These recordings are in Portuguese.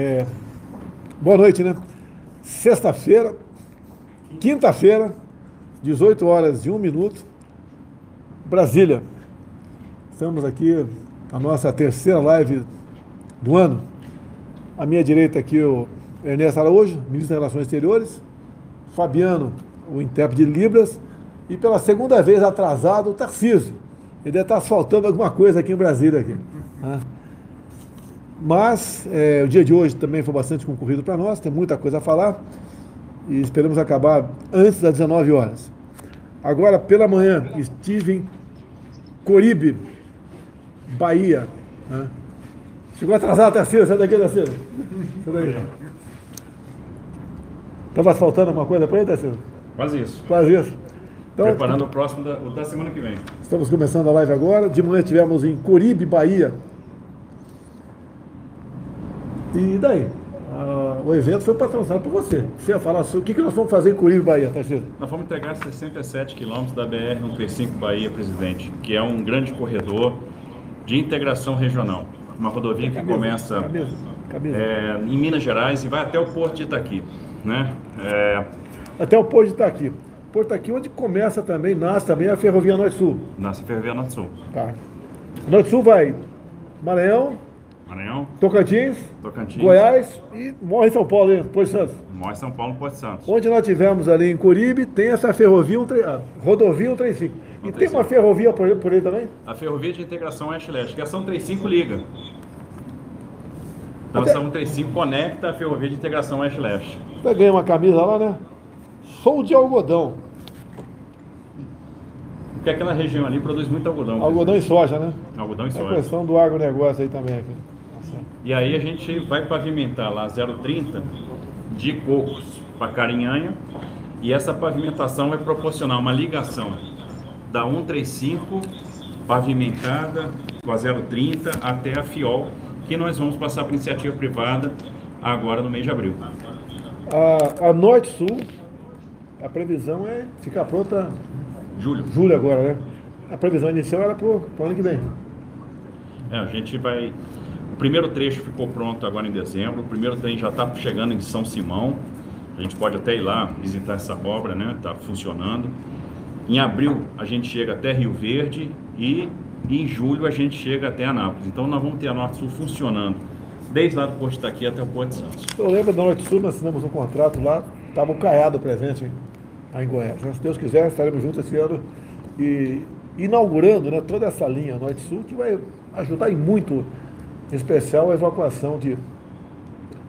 É, boa noite, né? Sexta-feira, quinta-feira, 18 horas e 1 minuto, Brasília. Estamos aqui na nossa terceira live do ano. À minha direita aqui o Ernesto Araújo, ministro das Relações Exteriores, Fabiano, o intérprete de Libras, e pela segunda vez atrasado, o Tarcísio. Ele deve estar faltando alguma coisa aqui em Brasília. Aqui, né? Mas é, o dia de hoje também foi bastante concorrido para nós, tem muita coisa a falar e esperamos acabar antes das 19 horas. Agora, pela manhã, estive em Coribe, Bahia. Né? Chegou atrasado, Tarcísio, sai daqui. Sai daqui. Estava faltando alguma coisa para ele, Tarcísio? Quase isso. Quase isso. Então, Preparando o próximo da, o da semana que vem. Estamos começando a live agora. De manhã estivemos em Coribe, Bahia, e daí? Ah, o evento foi patrocinado por você. Você ia falar sobre o que, que nós vamos fazer em Curibe, Bahia, Tarcísio? Nós vamos entregar 67 quilômetros da BR-135 Bahia, presidente, que é um grande corredor de integração regional. Uma rodovia que começa. É, em Minas Gerais e vai até o Porto de Itaqui. Né? É... Até o Porto de Itaqui. Porto Itaqui, onde começa também, nasce também a Ferrovia Norte-Sul. Nasce a Ferrovia Norte-Sul. Tá. Norte-Sul vai Maranhão, Maranhão. Tocantins, Tocantins. Goiás e morre São Paulo, hein? Porto Santos. Morre São Paulo, Porto Santos. Onde nós tivemos ali em Curibe, tem essa ferrovia, ah, rodovia 135. E tem uma ferrovia por, por aí também? A ferrovia de integração Oeste-Leste, que a São 35 liga. Então Até... a São 35 conecta a ferrovia de integração Oeste-Leste. Você ganha uma camisa lá, né? Sou de algodão. Porque aquela região ali produz muito algodão. Algodão e soja, né? Algodão e soja. É questão do agronegócio aí também. Aqui. E aí a gente vai pavimentar lá 0,30 de cocos para Carinhanha e essa pavimentação vai proporcionar uma ligação da 135 pavimentada com a 030 até a FIOL, que nós vamos passar para iniciativa privada agora no mês de abril. A, a Norte-Sul, a previsão é ficar pronta julho. Julho agora, né? A previsão inicial era para o ano que vem. É, a gente vai primeiro trecho ficou pronto agora em dezembro, o primeiro trem já está chegando em São Simão. A gente pode até ir lá visitar essa obra, né? Está funcionando. Em abril a gente chega até Rio Verde e em julho a gente chega até Anápolis. Então nós vamos ter a Norte Sul funcionando desde lá do Porto daqui até o Porto de Santos. Eu lembro da Norte Sul, nós assinamos um contrato lá, estava o Caiado presente lá em Goiás. Se Deus quiser, estaremos juntos esse ano e inaugurando né, toda essa linha Norte Sul que vai ajudar em muito em especial a evacuação de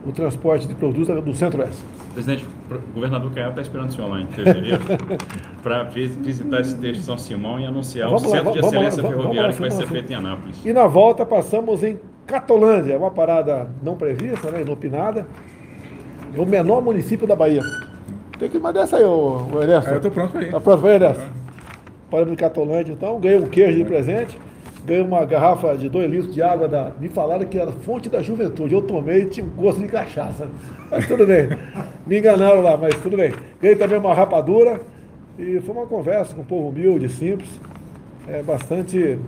o transporte de produtos do Centro-Oeste. Presidente, o governador Caiado está esperando o senhor lá em fevereiro para visitar esse trecho de São Simão e anunciar vamos o Centro lá, de Excelência lá, Ferroviária que vai ser feito em Anápolis. E na volta passamos em Catolândia, uma parada não prevista, né, inopinada, é o menor município da Bahia. Tem que mandar essa aí, o, o Ernesto. É, eu estou pronto ir. Está pronto para ir, Ernesto? Paramos em Catolândia, então, ganhei um queijo de presente ganhei uma garrafa de 2 litros de água da. Me falaram que era fonte da juventude. Eu tomei e tinha um gosto de cachaça. Mas tudo bem. Me enganaram lá, mas tudo bem. Ganhei também uma rapadura e foi uma conversa com um povo humilde, simples. É bastante.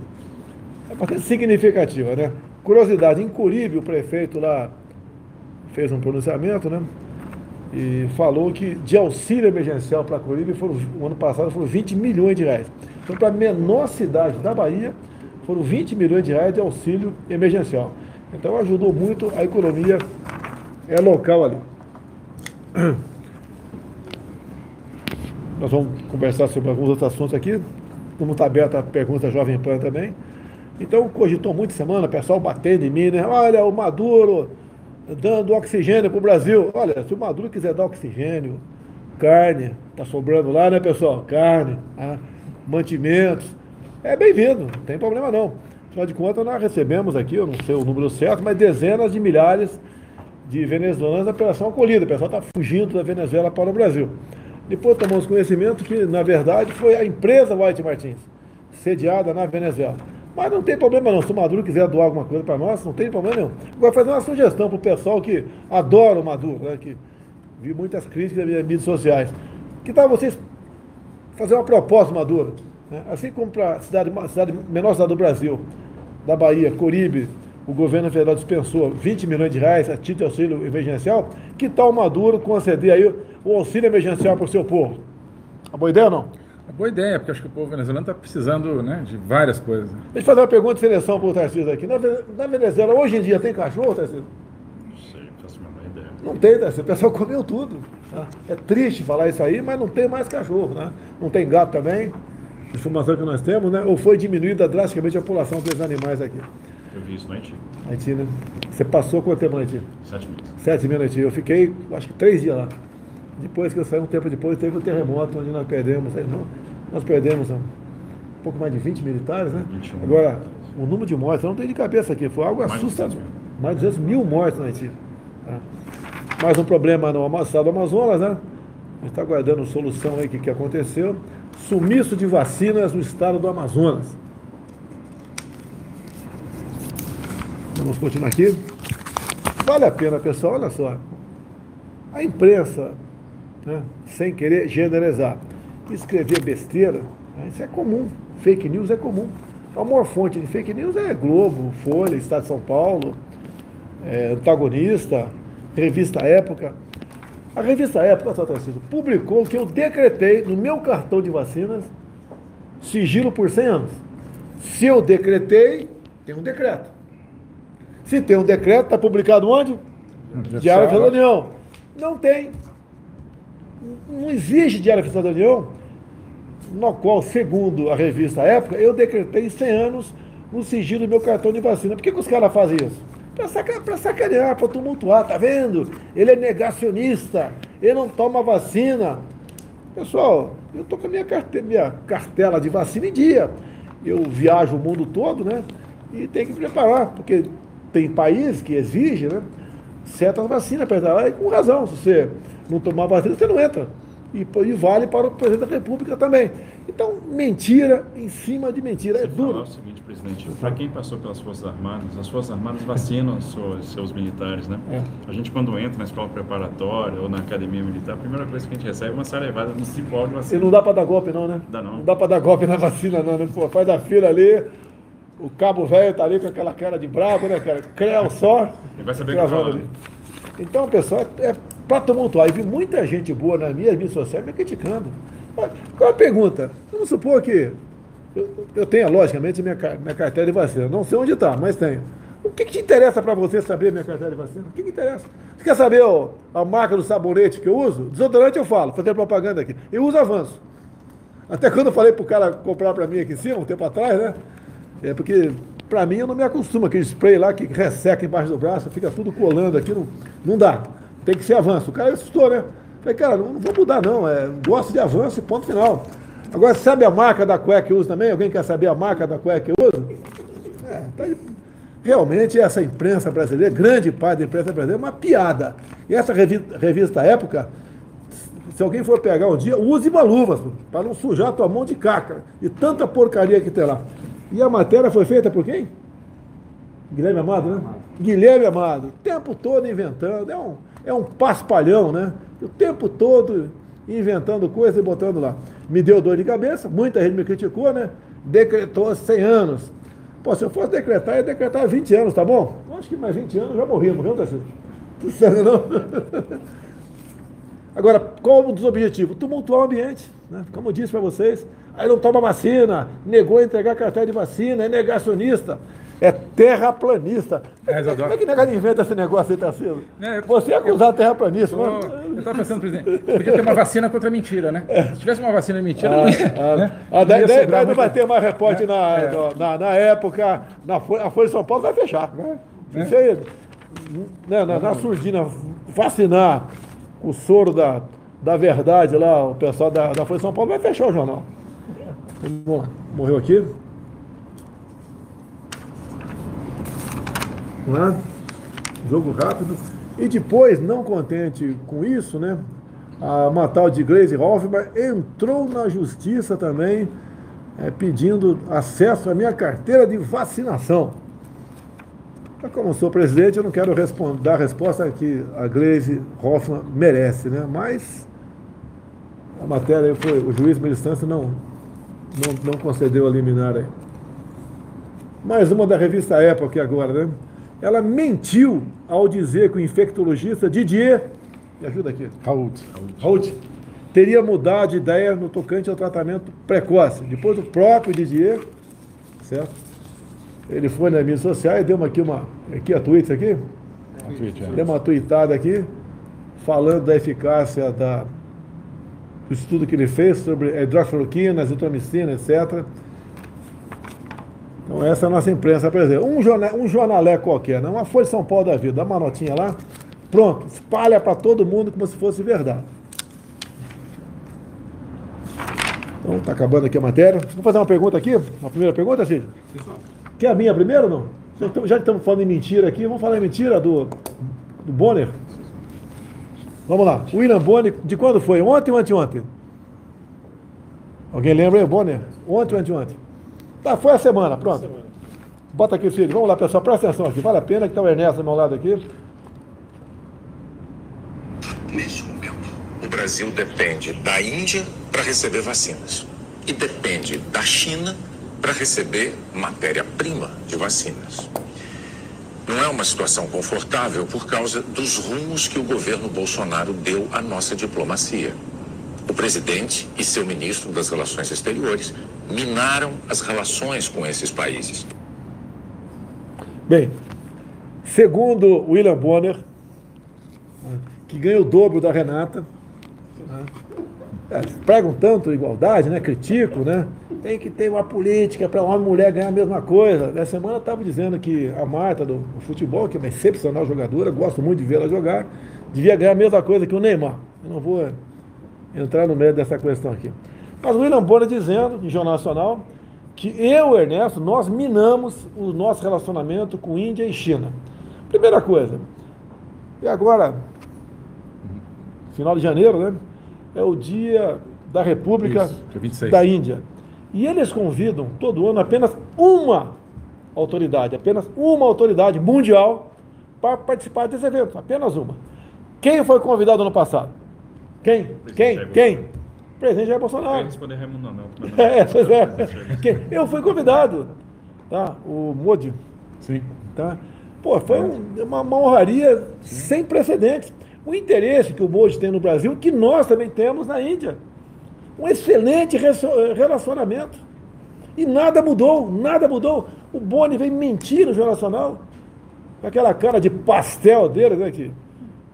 É bastante significativa, né? Curiosidade, em Curibe, o prefeito lá fez um pronunciamento, né? E falou que de auxílio emergencial para Curibe, foram, o ano passado foram 20 milhões de reais. Então, para a menor cidade da Bahia, foram 20 milhões de reais de auxílio emergencial. Então ajudou muito a economia é, local ali. Nós vamos conversar sobre alguns outros assuntos aqui. Como está aberta a pergunta Jovem Pan também. Então cogitou muito semana, o pessoal batendo em mim, né? Olha, o Maduro dando oxigênio para o Brasil. Olha, se o Maduro quiser dar oxigênio, carne, está sobrando lá, né, pessoal? Carne, ah, mantimentos é bem-vindo, não tem problema não. Afinal de contas, nós recebemos aqui, eu não sei o número certo, mas dezenas de milhares de venezuelanos da operação acolhida. O pessoal está fugindo da Venezuela para o Brasil. Depois tomamos conhecimento que, na verdade, foi a empresa White Martins, sediada na Venezuela. Mas não tem problema não. Se o Maduro quiser doar alguma coisa para nós, não tem problema nenhum. Vou fazer uma sugestão para o pessoal que adora o Maduro, né, que vi muitas críticas nas mídias sociais. Que tal vocês fazer uma proposta, Maduro? Né? Assim como para a cidade, cidade, menor cidade do Brasil, da Bahia, Coribe, o governo federal dispensou 20 milhões de reais a título de auxílio emergencial, que tal o Maduro conceder aí o auxílio emergencial para o seu povo? A boa ideia ou não? É boa ideia, porque acho que o povo venezuelano está precisando né, de várias coisas. Deixa eu fazer uma pergunta de seleção para o Tarcísio aqui. Na, na, Venezuela, hoje em dia, tem cachorro, Tarcísio? Não sei, não faço a menor ideia. Não tem, Tarcísio. O pessoal comeu tudo. Tá? É triste falar isso aí, mas não tem mais cachorro. Né? Não tem gato também. Informação que nós temos, né? Ou foi diminuída drasticamente a população desses animais aqui. Eu vi isso no Haiti. Haiti, né? Você passou quanto tempo no Haiti? Sete meses. Sete meses no Haiti. Eu fiquei, acho que três dias lá. Depois que eu saí, um tempo depois, teve um terremoto onde nós perdemos. Não, nós perdemos um pouco mais de 20 militares, né? 21 Agora, o número de mortes, eu não tenho de cabeça aqui, foi algo assustador. Mais de 200 mil mortes no Haiti. Tá? Mais um problema no amassado Amazonas, né? A gente está aguardando solução aí, o que, que aconteceu. Sumiço de vacinas no estado do Amazonas. Vamos continuar aqui. Vale a pena, pessoal, olha só. A imprensa, né, sem querer generalizar, escrever besteira, né, isso é comum. Fake news é comum. A maior fonte de fake news é Globo, Folha, Estado de São Paulo, é, Antagonista, Revista Época. A revista Época, só Tarcísio, publicou que eu decretei no meu cartão de vacinas sigilo por 100 anos. Se eu decretei, tem um decreto. Se tem um decreto, está publicado onde? Diário Oficial da União. Não tem. Não existe Diário Oficial da União, no qual, segundo a revista Época, eu decretei 100 anos no sigilo do meu cartão de vacina. Por que, que os caras fazem isso? Para sacanear, sacanear, para tumultuar, tá vendo? Ele é negacionista, ele não toma vacina. Pessoal, eu estou com a minha cartela, minha cartela de vacina em dia. Eu viajo o mundo todo, né? E tem que preparar, porque tem países que exigem né, certas vacinas para entrar lá, e com razão. Se você não tomar vacina, você não entra. E, e, vale para o presidente da República também. Então, mentira em cima de mentira. É duro. o seguinte, presidente, para quem passou pelas Forças Armadas, as Forças Armadas vacinam seus, seus militares, né? É. A gente, quando entra na escola preparatória ou na academia militar, a primeira coisa que a gente recebe é uma sarevada no cipó de vacina. E não dá para dar golpe, não, né? Dá não. Não dá para dar golpe na vacina, não, né? Pô, faz da fila ali, o cabo velho tá ali com aquela cara de brabo, né, cara? Creu só. Ele vai saber que ali. Então, pessoal, é, é para tumultuar. E vi muita gente boa na minha mídias sociais me criticando. Qual a pergunta? Vamos supor que eu, eu tenho, logicamente, minha, minha carteira de vacina. Não sei onde está, mas tenho. O que, que te interessa para você saber minha carteira de vacina? O que, que interessa? Você quer saber ó, a marca do sabonete que eu uso? Desodorante eu falo, fazer propaganda aqui. Eu uso avanço. Até quando eu falei para o cara comprar para mim aqui em cima, um tempo atrás, né? É porque, para mim, eu não me acostumo. Aquele spray lá que resseca embaixo do braço, fica tudo colando aqui, não, não dá. Tem que ser avanço. O cara assustou, né? Falei, cara, não, não vou mudar, não. É, gosto de avanço e ponto final. Agora, sabe a marca da cueca que eu uso também? Alguém quer saber a marca da cueca que eu uso? É, tá, realmente, essa imprensa brasileira, grande parte da imprensa brasileira, é uma piada. E essa revista, revista Época, se alguém for pegar um dia, use uma luva, para não sujar a tua mão de caca. E tanta porcaria que tem lá. E a matéria foi feita por quem? Guilherme Amado, né? Guilherme Amado. O tempo todo inventando. É um, é um paspalhão, né? O tempo todo inventando coisas e botando lá. Me deu dor de cabeça, muita gente me criticou, né? Decretou 100 anos. Pô, se eu fosse decretar, ia decretar 20 anos, tá bom? Acho que mais 20 anos já morri, morreu, tá certo? Não? Agora, qual um dos objetivos? Tumultuar o ambiente. Né? Como eu disse para vocês, aí não toma vacina, negou entregar cartão de vacina, é negacionista, é terraplanista. É, Como é que negado inventa esse negócio aí, Tarcísio? É, Você é acusado de terraplanista. Eu estava pensando, presidente, podia ter uma vacina contra a mentira, né? É. Se tivesse uma vacina de mentira, ah, não ia, ah, né? ah, daí, daí, daí não vai ter mais repórter na, é. na, na, época, na Folha, a Folha de São Paulo vai fechar. É. Isso aí, né, na, na surdina, vacinar o soro da, da verdade lá, o pessoal da, da Folha de São Paulo vai fechar o jornal. Morreu aqui. Não é? Jogo rápido. E depois, não contente com isso, né? A Matal de Glaze Hoffman entrou na justiça também, é, pedindo acesso à minha carteira de vacinação. Como sou presidente, eu não quero dar a resposta que a Gleisi Hoffman merece, né? Mas a matéria foi, o juiz de não, não, não concedeu a liminar aí. Mais uma da revista Época agora, né? Ela mentiu ao dizer que o infectologista Didier, me ajuda aqui, Raul. Raul, teria mudado de ideia no tocante ao tratamento precoce. Depois o próprio Didier, certo? Ele foi nas mídias sociais, deu uma aqui uma, aqui a tweets aqui, A tweet, é. deu uma tweetada aqui, falando da eficácia da, do estudo que ele fez sobre a hidroxicloroquina, azitromicina, etc. Então essa é a nossa imprensa brasileira. Um, jornal, um jornalé qualquer, né? uma Folha de São Paulo da vida, dá uma notinha lá, pronto, espalha para todo mundo como se fosse verdade. Então está acabando aqui a matéria. Vamos fazer uma pergunta aqui? Uma primeira pergunta, Cid? Quer a minha primeiro ou não? Já estamos falando em mentira aqui, vamos falar em mentira do, do Bonner? Vamos lá. William Bonner, de quando foi? Ontem ou anteontem? Alguém lembra aí, Bonner? Ontem ou anteontem? Tá, foi a semana, pronto. Bota aqui, filho. Vamos lá, pessoal, presta atenção aqui. Vale a pena que está o Ernesto do meu lado aqui. Neste momento, o Brasil depende da Índia para receber vacinas e depende da China para receber matéria-prima de vacinas. Não é uma situação confortável por causa dos rumos que o governo Bolsonaro deu à nossa diplomacia. O presidente e seu ministro das Relações Exteriores minaram as relações com esses países. Bem, segundo William Bonner, que ganha o dobro da Renata, né, é, pregam tanto igualdade, né, critico, né, tem que ter uma política para homem e mulher ganhar a mesma coisa. Essa semana estava dizendo que a Marta do futebol, que é uma excepcional jogadora, gosto muito de vê-la jogar, devia ganhar a mesma coisa que o Neymar. Eu não vou entrar no meio dessa questão aqui. Mas o William Bonner dizendo, em Jornal Nacional, que eu, Ernesto, nós minamos o nosso relacionamento com Índia e China. Primeira coisa, e agora, final de janeiro, né? É o dia da República Isso, dia 26. da Índia. E eles convidam todo ano apenas uma autoridade, apenas uma autoridade mundial para participar desse evento, apenas uma. Quem foi convidado ano passado? Quem? Quem? Quem? Presidente Jair Eu Bolsonaro. ia responder Raimundo não. não. É, pois é. Que- Eu fui convidado, tá? O Modi, Sim. tá? Pô, foi um- uma, uma honraria sem precedentes. O interesse que o Modi tem no Brasil, que nós também temos na Índia. Um excelente reso- relacionamento. E nada mudou, nada mudou. O Boni veio mentir no Jornal Nacional, com aquela cara de pastel dele, né? Que,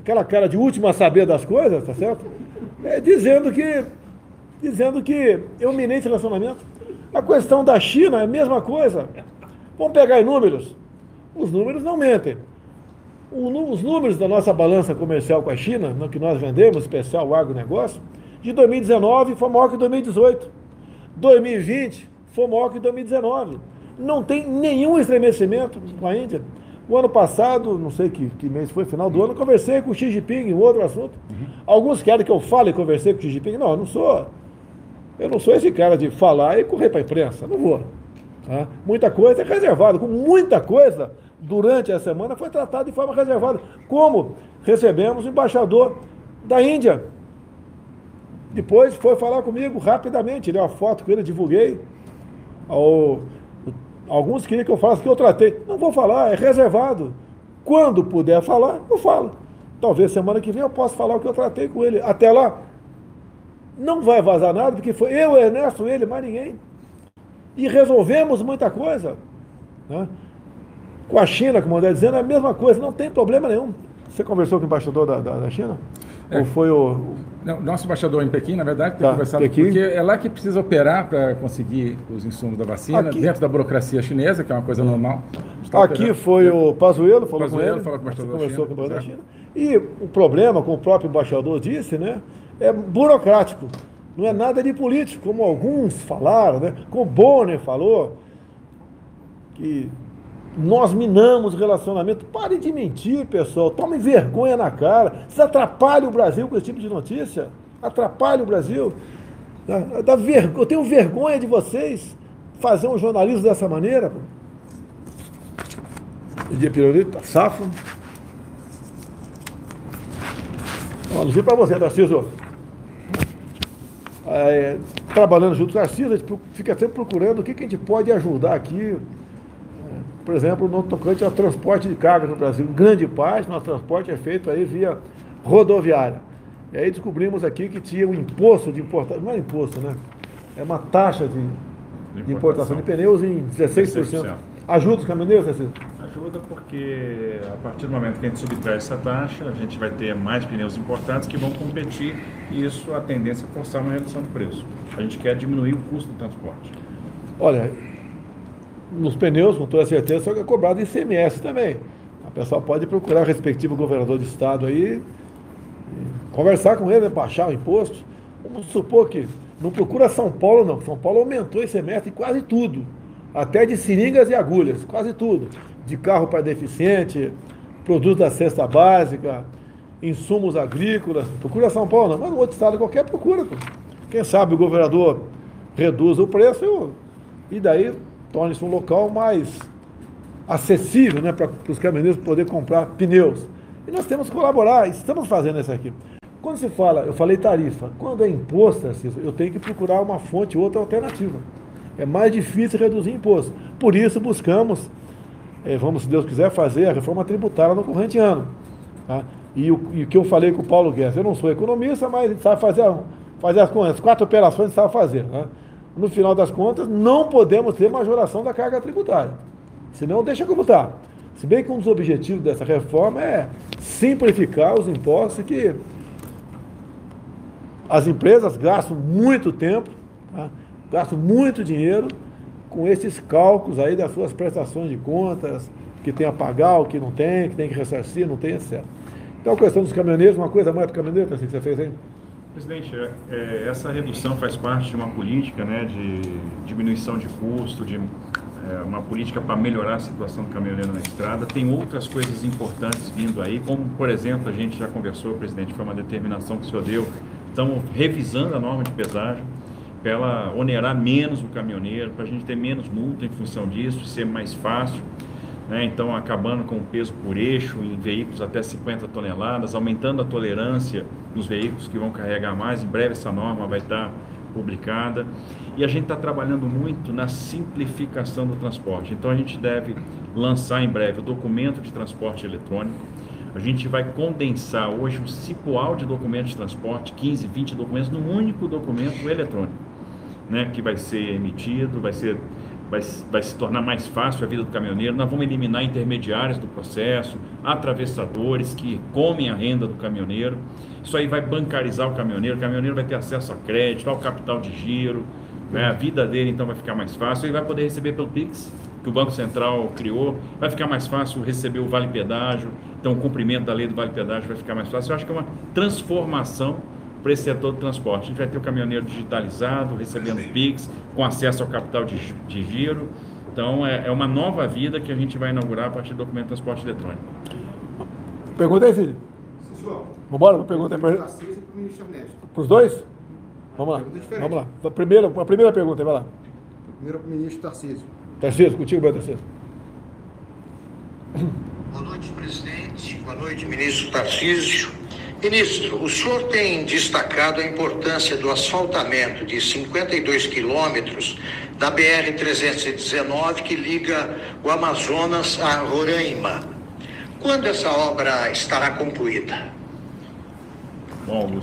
aquela cara de último a saber das coisas, tá certo? É, dizendo que dizendo que eu minei esse relacionamento. A questão da China é a mesma coisa. Vamos pegar em números. Os números não mentem. Os números da nossa balança comercial com a China, no que nós vendemos, especial o agronegócio, de 2019 foi maior que 2018. 2020 foi maior que 2019. Não tem nenhum estremecimento com a Índia. O ano passado, não sei que, que mês foi, final do ano, conversei com o Xi Jinping em outro assunto. Alguns querem que eu fale e conversei com o Xi Jinping. Não, eu não sou. Eu não sou esse cara de falar e correr para a imprensa. Não vou. tá? Muita coisa é reservada. Muita coisa, durante a semana, foi tratada de forma reservada. Como recebemos o embaixador da Índia. Depois foi falar comigo rapidamente. Tirei uma foto com ele, divulguei. Ao- alguns queriam que eu falasse que eu tratei. Não vou falar, é reservado. Quando puder falar, eu falo. Talvez semana que vem eu possa falar o que eu tratei com ele. Até lá, não vai vazar nada, porque foi eu, Ernesto, ele, mais ninguém. E resolvemos muita coisa. né? Com a China, como o André dizendo, é a mesma coisa, não tem problema nenhum. Você conversou com o embaixador da, da, da China? É. Ou foi o. Não, nosso embaixador em Pequim, na verdade, tem Tá, conversado, Pequim. porque é lá que precisa operar para conseguir os insumos da vacina, Aqui- dentro da burocracia chinesa, que é uma coisa normal. Está Aqui operando. foi o Pazuello, falou Pazuello com ele. falou com o embaixador da conversou com o China, embaixador da China. E o problema, como o próprio embaixador disse, né, é burocrático. Não é nada de político, como alguns falaram, né? Como Bonner falou, que nós minamos relacionamento. Pare de mentir, pessoal. Tome vergonha na cara. Vocês atrapalham o Brasil com esse tipo de notícia. Atrapalham o Brasil. Dá, vergo- Eu tenho vergonha de vocês fazer um jornalismo dessa maneira. Dia pirulito, safo. Ó, Não para você, Tarcísio. É, trabalhando junto com o Tarcísio, a gente fica sempre procurando o que, que a gente pode ajudar aqui, é, por exemplo, no tocante ao transporte de carga no Brasil. Grande parte, nosso transporte é feito aí via rodoviária. E aí descobrimos aqui que tinha um imposto de importação, não é imposto, né? É uma taxa de, de importação de pneus em 16%. 16%. Ajuda os caminhoneiros, Cecílio? Ajuda porque a partir do momento que a gente subtrai essa taxa, a gente vai ter mais pneus importados que vão competir e isso a tendência é forçar uma redução de preço. A gente quer diminuir o custo do transporte. Olha, nos pneus, com toda certeza, só que é cobrado ICMS também. A pessoa pode procurar o respectivo governador de estado aí, conversar com ele, baixar o imposto. Vamos supor que não procura São Paulo, não. São Paulo aumentou esse semestre em quase tudo. Até de seringas e agulhas, quase tudo. De carro para deficiente, produtos da cesta básica, insumos agrícolas. Procura São Paulo, não. Mas no outro estado qualquer procura. Quem sabe o governador reduz o preço e daí torne-se um local mais acessível né, para os caminhoneiros poderem comprar pneus. E nós temos que colaborar, estamos fazendo isso aqui. Quando se fala, eu falei tarifa, quando é imposto, eu tenho que procurar uma fonte, outra alternativa. É mais difícil reduzir imposto. Por isso buscamos, vamos, se Deus quiser, fazer a reforma tributária no corrente ano. Tá? E, o, e o que eu falei com o Paulo Guedes, eu não sou economista, mas a gente sabe fazer, fazer as contas, quatro operações a gente sabe fazer. Né? No final das contas, não podemos ter majoração da carga tributária. Senão deixa como está. Se bem que um dos objetivos dessa reforma é simplificar os impostos que as empresas gastam muito tempo, tá? gastam muito dinheiro com esses cálculos aí das suas prestações de contas, que tem a pagar, o que não tem, que tem que ressarcir, não tem, etc. Então a questão dos caminhoneiros, uma coisa mais do caminhoneiro, assim, que você fez aí? Presidente, é, é, essa redução faz parte de uma política né, de diminuição de custo, de é, uma política para melhorar a situação do caminhoneiro na estrada. Tem outras coisas importantes vindo aí, como, por exemplo, a gente já conversou, presidente, foi uma determinação que o senhor deu estamos revisando a norma de pesagem para ela onerar menos o caminhoneiro, para a gente ter menos multa em função disso, ser mais fácil. Né? Então, acabando com o peso por eixo em veículos até 50 toneladas, aumentando a tolerância nos veículos que vão carregar mais. Em breve, essa norma vai estar publicada. E a gente está trabalhando muito na simplificação do transporte. Então, a gente deve lançar em breve o documento de transporte eletrônico a gente vai condensar hoje um cipoal de documentos de transporte, 15, 20 documentos, num único documento eletrônico, né, que vai ser emitido, vai, ser, vai, vai se tornar mais fácil a vida do caminhoneiro. Nós vamos eliminar intermediários do processo, atravessadores que comem a renda do caminhoneiro. Isso aí vai bancarizar o caminhoneiro, o caminhoneiro vai ter acesso a crédito, ao capital de giro, né, a vida dele então vai ficar mais fácil, ele vai poder receber pelo Pix que o Banco Central criou, vai ficar mais fácil receber o vale pedágio, então o cumprimento da lei do vale pedágio vai ficar mais fácil. Eu acho que é uma transformação para esse setor do transporte. A gente vai ter o caminhoneiro digitalizado, recebendo PIX, com acesso ao capital de, de giro. Então é, é, uma nova vida que a gente vai inaugurar a partir do documento de transporte eletrônico. Pergunta aí, filho. Vamos embora, pergunta aí para Para os dois? Vamos lá. Vamos lá. A primeira, a primeira pergunta, vai lá. Primeiro para o ministro Tarcísio. Tarcísio, contigo, meu Tarcísio. Boa noite, presidente. Boa noite, ministro Tarcísio. Ministro, o senhor tem destacado a importância do asfaltamento de 52 quilômetros da BR-319 que liga o Amazonas a Roraima. Quando essa obra estará concluída? Bom.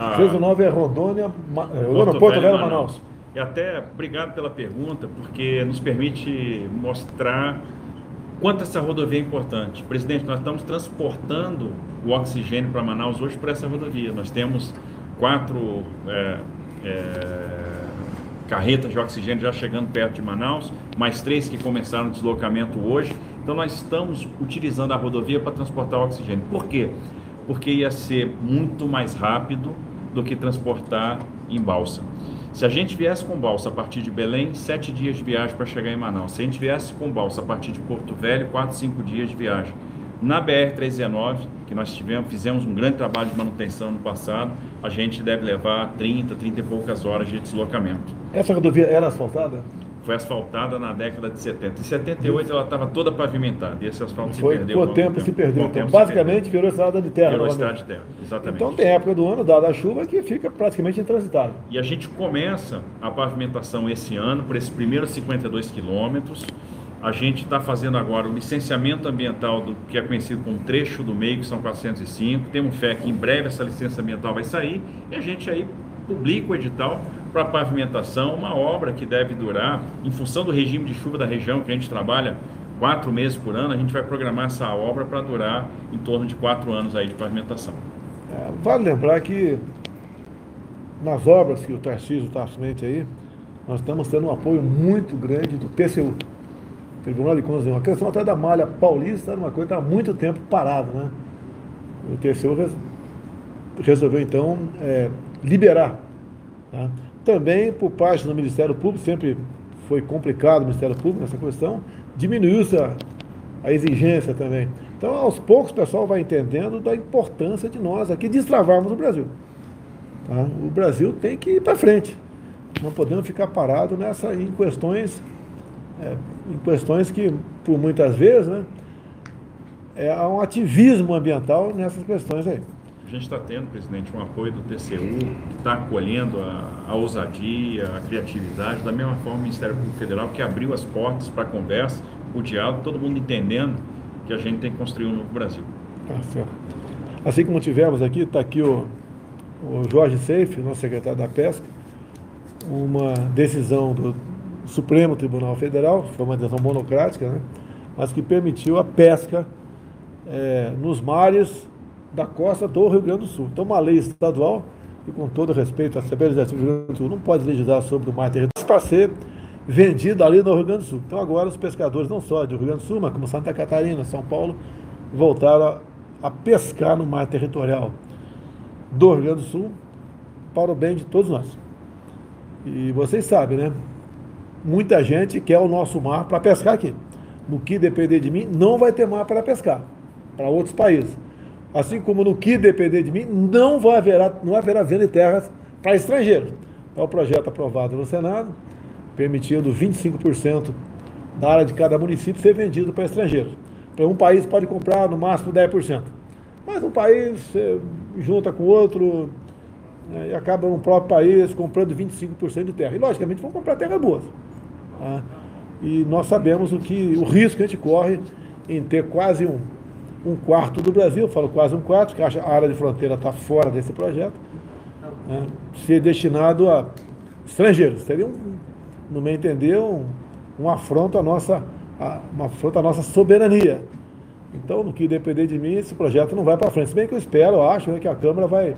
A... 319 é Rondônia, é, o aeroporto Velho Manaus. Manaus. E até, obrigado pela pergunta, porque nos permite mostrar quanto essa rodovia é importante. Presidente, nós estamos transportando o oxigênio para Manaus hoje por essa rodovia. Nós temos quatro é, é, carretas de oxigênio já chegando perto de Manaus, mais três que começaram o deslocamento hoje. Então, nós estamos utilizando a rodovia para transportar o oxigênio. Por quê? Porque ia ser muito mais rápido do que transportar em balsa. Se a gente viesse com balsa a partir de Belém, sete dias de viagem para chegar em Manaus. Se a gente viesse com balsa a partir de Porto Velho, quatro, cinco dias de viagem. Na BR-319, que nós tivemos, fizemos um grande trabalho de manutenção no passado, a gente deve levar 30, 30 e poucas horas de deslocamento. Essa rodovia era asfaltada? Foi asfaltada na década de 70. Em 78 ela estava toda pavimentada e esse asfalto foi, se perdeu. O tempo, tempo se perdeu. Então, basicamente virou estrada de terra. Virou estrada de terra, exatamente. Então tem época do ano, dada a chuva, que fica praticamente intransitável. E a gente começa a pavimentação esse ano, por esses primeiros 52 quilômetros, A gente está fazendo agora o licenciamento ambiental do que é conhecido como trecho do meio, que são 405. Temos fé que em breve essa licença ambiental vai sair e a gente aí publica o edital para pavimentação, uma obra que deve durar, em função do regime de chuva da região que a gente trabalha quatro meses por ano, a gente vai programar essa obra para durar em torno de quatro anos aí de pavimentação. É, vale lembrar que nas obras que o Tarcísio está à frente aí, nós estamos tendo um apoio muito grande do TCU, Tribunal de Contas. A questão até da malha paulista era uma coisa que há muito tempo parada, né? O TCU resolveu então é, liberar. Tá? Também por parte do Ministério Público, sempre foi complicado o Ministério Público nessa questão, diminuiu-se a, a exigência também. Então, aos poucos, o pessoal vai entendendo da importância de nós aqui destravarmos o Brasil. Tá? O Brasil tem que ir para frente. Não podemos ficar parado nessa, em questões, é, em questões que, por muitas vezes, né, é, um ativismo ambiental nessas questões aí. A gente está tendo, presidente, um apoio do TCU, que está acolhendo a, a, ousadia, a criatividade, da mesma forma o Ministério Público Federal, que abriu as portas para a conversa, o diálogo, todo mundo entendendo que a gente tem que construir um novo Brasil. Tá certo. Assim como tivemos aqui, está aqui o, o Jorge Seife, nosso secretário da Pesca, uma decisão do Supremo Tribunal Federal, foi uma decisão monocrática, né, mas que permitiu a pesca é, nos mares da costa do Rio Grande do Sul. Então, uma lei estadual, e com todo respeito à Assembleia do Rio Grande do Sul, não pode legislar sobre o mar territorial para ser vendido ali no Rio Grande do Sul. Então, agora, os pescadores, não só do Rio Grande do Sul, mas como Santa Catarina, São Paulo, voltaram a, a pescar no mar territorial do Rio Grande do Sul para o bem de todos nós. E vocês sabem, né? Muita gente quer o nosso mar para pescar aqui. No que depender de mim, não vai ter mar para pescar para outros países assim como no que depender de mim, não, vai haverá, não haverá venda de terras para estrangeiros. É o projeto aprovado no Senado, permitindo 25% da área de cada município ser vendido para estrangeiros. Então, um país pode comprar no máximo 10%. Mas um país junta com outro né, e acaba no próprio país comprando 25% de terra. E, logicamente, vão comprar terras boas. Tá? E nós sabemos o, que, o risco que a gente corre em ter quase um um quarto do Brasil, falo quase um quarto, que a área de fronteira está fora desse projeto, né, ser destinado a estrangeiros. Seria, um, no meu entender, um, um afronto à nossa, a, uma afronto à nossa soberania. Então, no que depender de mim, esse projeto não vai para frente. Se bem que eu espero, eu acho né, que a Câmara vai,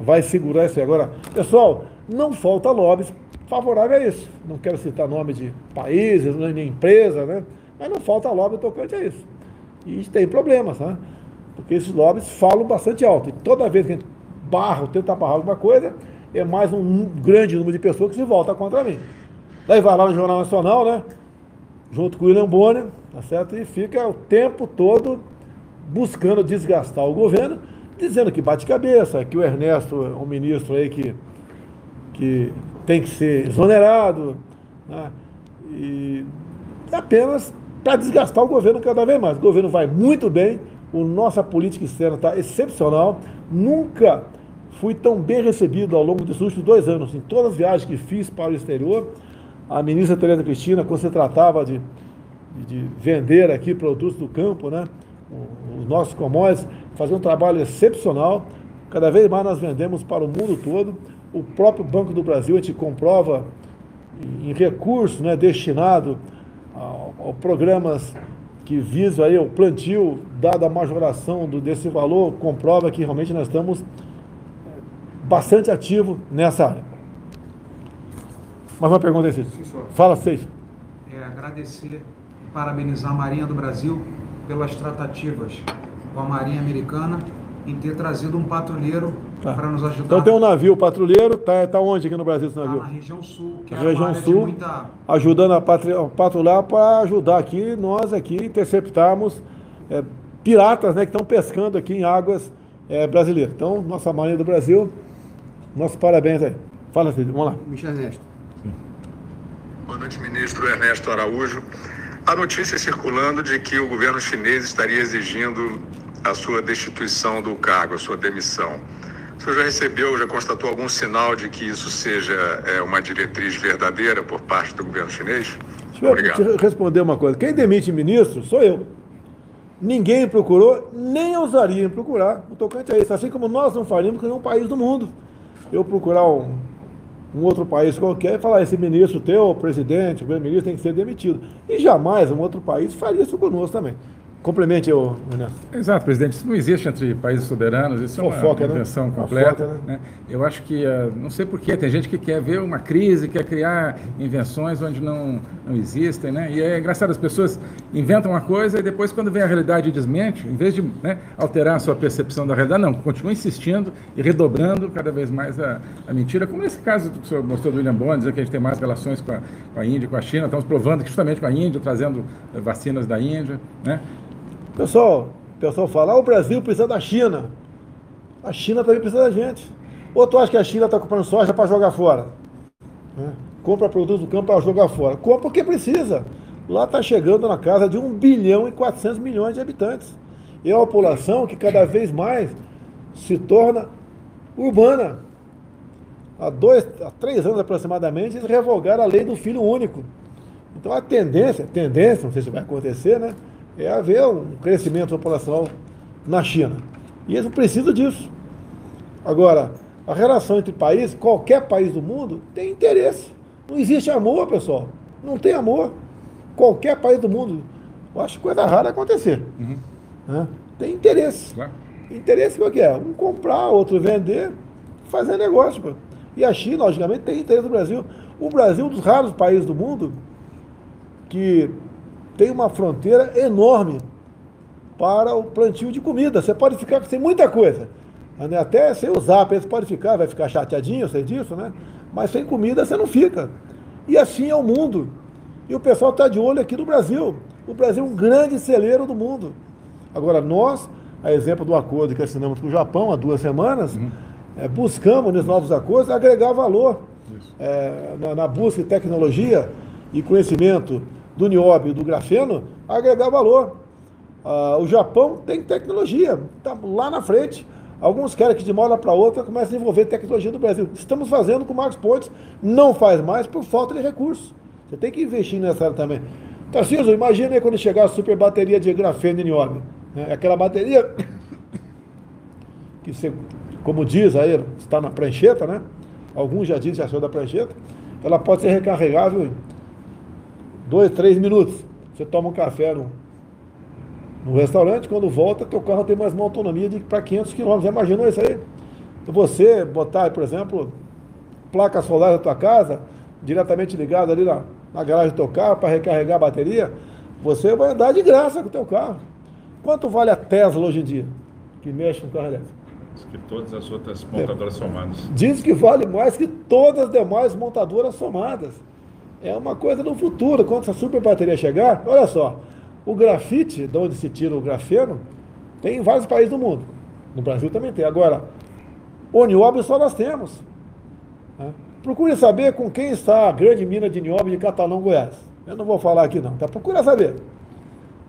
vai segurar isso aí. Agora, pessoal, não falta lobbies favorável a isso. Não quero citar nome de países, nem empresa, né? Mas não falta lobby tocante a isso. E tem problemas, né? Porque esses lobbies falam bastante alto. E toda vez que a gente barra tenta barrar alguma coisa, é mais um grande número de pessoas que se volta contra mim. Daí vai lá no Jornal Nacional, né? Junto com o William Bonner, tá certo? E fica o tempo todo buscando desgastar o governo, dizendo que bate cabeça, que o Ernesto é um ministro aí que, que tem que ser exonerado, né? E apenas para desgastar o governo cada vez mais. O governo vai muito bem, a nossa política externa está excepcional. Nunca fui tão bem recebido ao longo desses últimos dois anos, em todas as viagens que fiz para o exterior. A ministra Tereza Cristina, quando se tratava de, de vender aqui produtos do campo, né, os nossos commodities, fazia um trabalho excepcional. Cada vez mais nós vendemos para o mundo todo. O próprio Banco do Brasil, a gente comprova em recursos né, destinados ao, programas que visam aí o plantio, dada a majoração do, desse valor, comprova que realmente nós estamos bastante ativos nessa área. Mais uma pergunta, Cícero. Fala, Cícero. É, agradecer e parabenizar a Marinha do Brasil pelas tratativas com a Marinha Americana em ter trazido um patrulheiro tá. para nos ajudar. Então tem um navio patrulheiro, tá, tá onde aqui no Brasil esse tá navio? Tá na região sul, que é região sul, muita... ajudando a patrulhar para ajudar aqui, nós aqui interceptarmos é, piratas né, que estão pescando aqui em águas é, brasileiras. Então, nossa Marinha do Brasil, nossos parabéns aí. Fala, Cid, vamos lá. Michel Ernesto. Boa noite, ministro Ernesto Araújo. A notícia circulando de que o governo chinês estaria exigindo a sua destituição do cargo, a sua demissão. O senhor já recebeu, já constatou algum sinal de que isso seja é, uma diretriz verdadeira por parte do governo chinês? Deixa eu Obrigado. responder uma coisa. Quem demite ministro sou eu. Ninguém procurou, nem ousaria em procurar o tocante a isso. Assim como nós não faríamos com nenhum país do mundo. Eu procurar um, um outro país qualquer e falar, esse ministro teu, o presidente, o primeiro-ministro tem que ser demitido. E jamais um outro país faria isso conosco também. Complemente, eu, Ernesto. Exato, presidente. Isso não existe entre países soberanos, isso Fofoca, é né? uma invenção Fofoca, completa. né? né? Eu acho que, eh, não sei porquê, tem gente que quer ver uma crise, quer criar invenções onde não, não existem, né? E é engraçado, as pessoas inventam uma coisa e depois, quando vem a realidade e desmente, em vez de né, alterar a sua percepção da realidade, não, continua insistindo e redobrando cada vez mais a, a mentira, como nesse caso que o senhor mostrou do William Bond, dizer que a gente tem mais relações com a, com a Índia, com a China, estamos provando que justamente com a Índia, trazendo eh, vacinas da Índia, né? Pessoal, o pessoal fala, ah, o Brasil precisa da China. A China também precisa da gente. Ou tu acha que a China está comprando soja para jogar fora? Né? Compra produtos do campo para jogar fora. Compra porque precisa. Lá está chegando na casa de 1 bilhão e 400 milhões de habitantes. E é uma população que cada vez mais se torna urbana. Há, dois, há três anos aproximadamente, eles revogaram a lei do filho único. Então a tendência, tendência, não sei se vai acontecer, né? É haver um crescimento populacional na China. E eles não precisam disso. Agora, a relação entre países, qualquer país do mundo, tem interesse. Não existe amor, pessoal. Não tem amor. Qualquer país do mundo. Eu acho coisa rara acontecer. Né? Tem interesse. Claro. Interesse qual que é? Um comprar, outro vender, fazer negócio. Pô. E a China, logicamente, tem interesse no Brasil. O Brasil é um dos raros países do mundo que tem uma fronteira enorme para o plantio de comida. Você pode ficar sem muita coisa. né? Até sem usar, você pode ficar, vai ficar chateadinho, sei disso, né? Mas sem comida você não fica. E assim é o mundo. E o pessoal está de olho aqui no Brasil. O Brasil é um grande celeiro do mundo. Agora, nós, a exemplo do acordo que assinamos com o Japão há duas semanas, é, buscamos nesses novos acordos agregar valor é, na, na busca de tecnologia e conhecimento do nióbio e do grafeno, agregar valor. Ah, o Japão tem tecnologia, está lá na frente. Alguns querem que de uma hora para outra comece a desenvolver tecnologia do Brasil. Estamos fazendo com o Marcos Pontes, não faz mais por falta de recursos. Você tem que investir nessa área também. Tarcísio, imagina aí quando chegar a super bateria de grafeno e nióbio. Né? Aquela bateria que, você, como diz aí, está na prancheta, né? Alguns já dizem, já saiu da prancheta. Ela pode ser recarregável dois, três minutos. Você toma um café no, no restaurante, quando volta, teu carro tem mais uma autonomia de para 500 km. Já imaginou isso aí? Você botar, por exemplo, placa solar na tua casa, diretamente ligada ali na, na garagem do teu carro para recarregar a bateria, você vai andar de graça com o teu carro. Quanto vale a Tesla hoje em dia, que mexe com carro elétrico? Diz que todas as outras montadoras somadas. Diz que vale mais que todas as demais montadoras somadas. É uma coisa no futuro, quando essa super bateria chegar, olha só, o grafite, de onde se tira o grafeno, tem em vários países do mundo. No Brasil também tem. Agora, o nióbio só nós temos. né? Procure saber com quem está a grande mina de nióbio de Catalão, Goiás. Eu não vou falar aqui não, tá? Procura saber.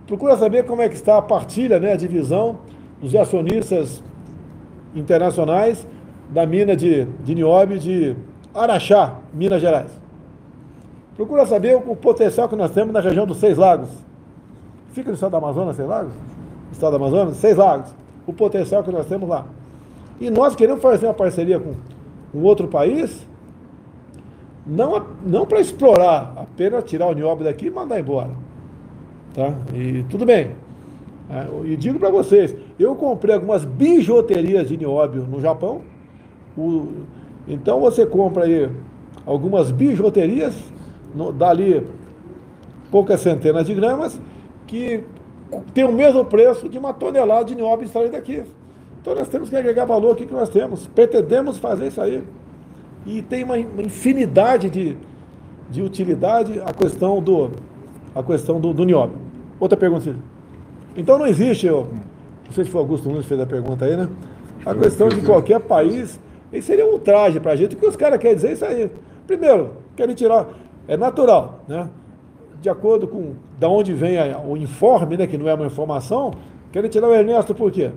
Procura saber como é que está a partilha, né, a divisão dos acionistas internacionais da mina de, de nióbio de Araxá, Minas Gerais. Procura saber o potencial que nós temos na região dos Seis Lagos. Fica no estado do Amazonas, Seis Lagos? Estado do Amazonas? Seis Lagos. O potencial que nós temos lá. E nós queremos fazer uma parceria com um outro país, não, não para explorar, apenas tirar o nióbio daqui e mandar embora. Tá? E tudo bem. É, e digo para vocês, eu comprei algumas bijuterias de nióbio no Japão. O- então você compra aí algumas bijuterias, no, dali poucas centenas de gramas, que tem o mesmo preço de uma tonelada de nióbio extraído daqui. Então nós temos que agregar valor aqui que nós temos. Pretendemos fazer isso aí. E tem uma, infinidade de, de utilidade a questão do, a questão do, do nióbio. Outra pergunta, Cílio. Então não existe, eu, não sei se foi Augusto Nunes que fez a pergunta aí, né? A questão de qualquer país, isso seria um ultraje para a gente, o que os caras querem dizer isso aí. Primeiro, querem tirar, é natural, né? De acordo com da onde vem a- o informe, né, que não é uma informação, querem tirar o Ernesto por quê?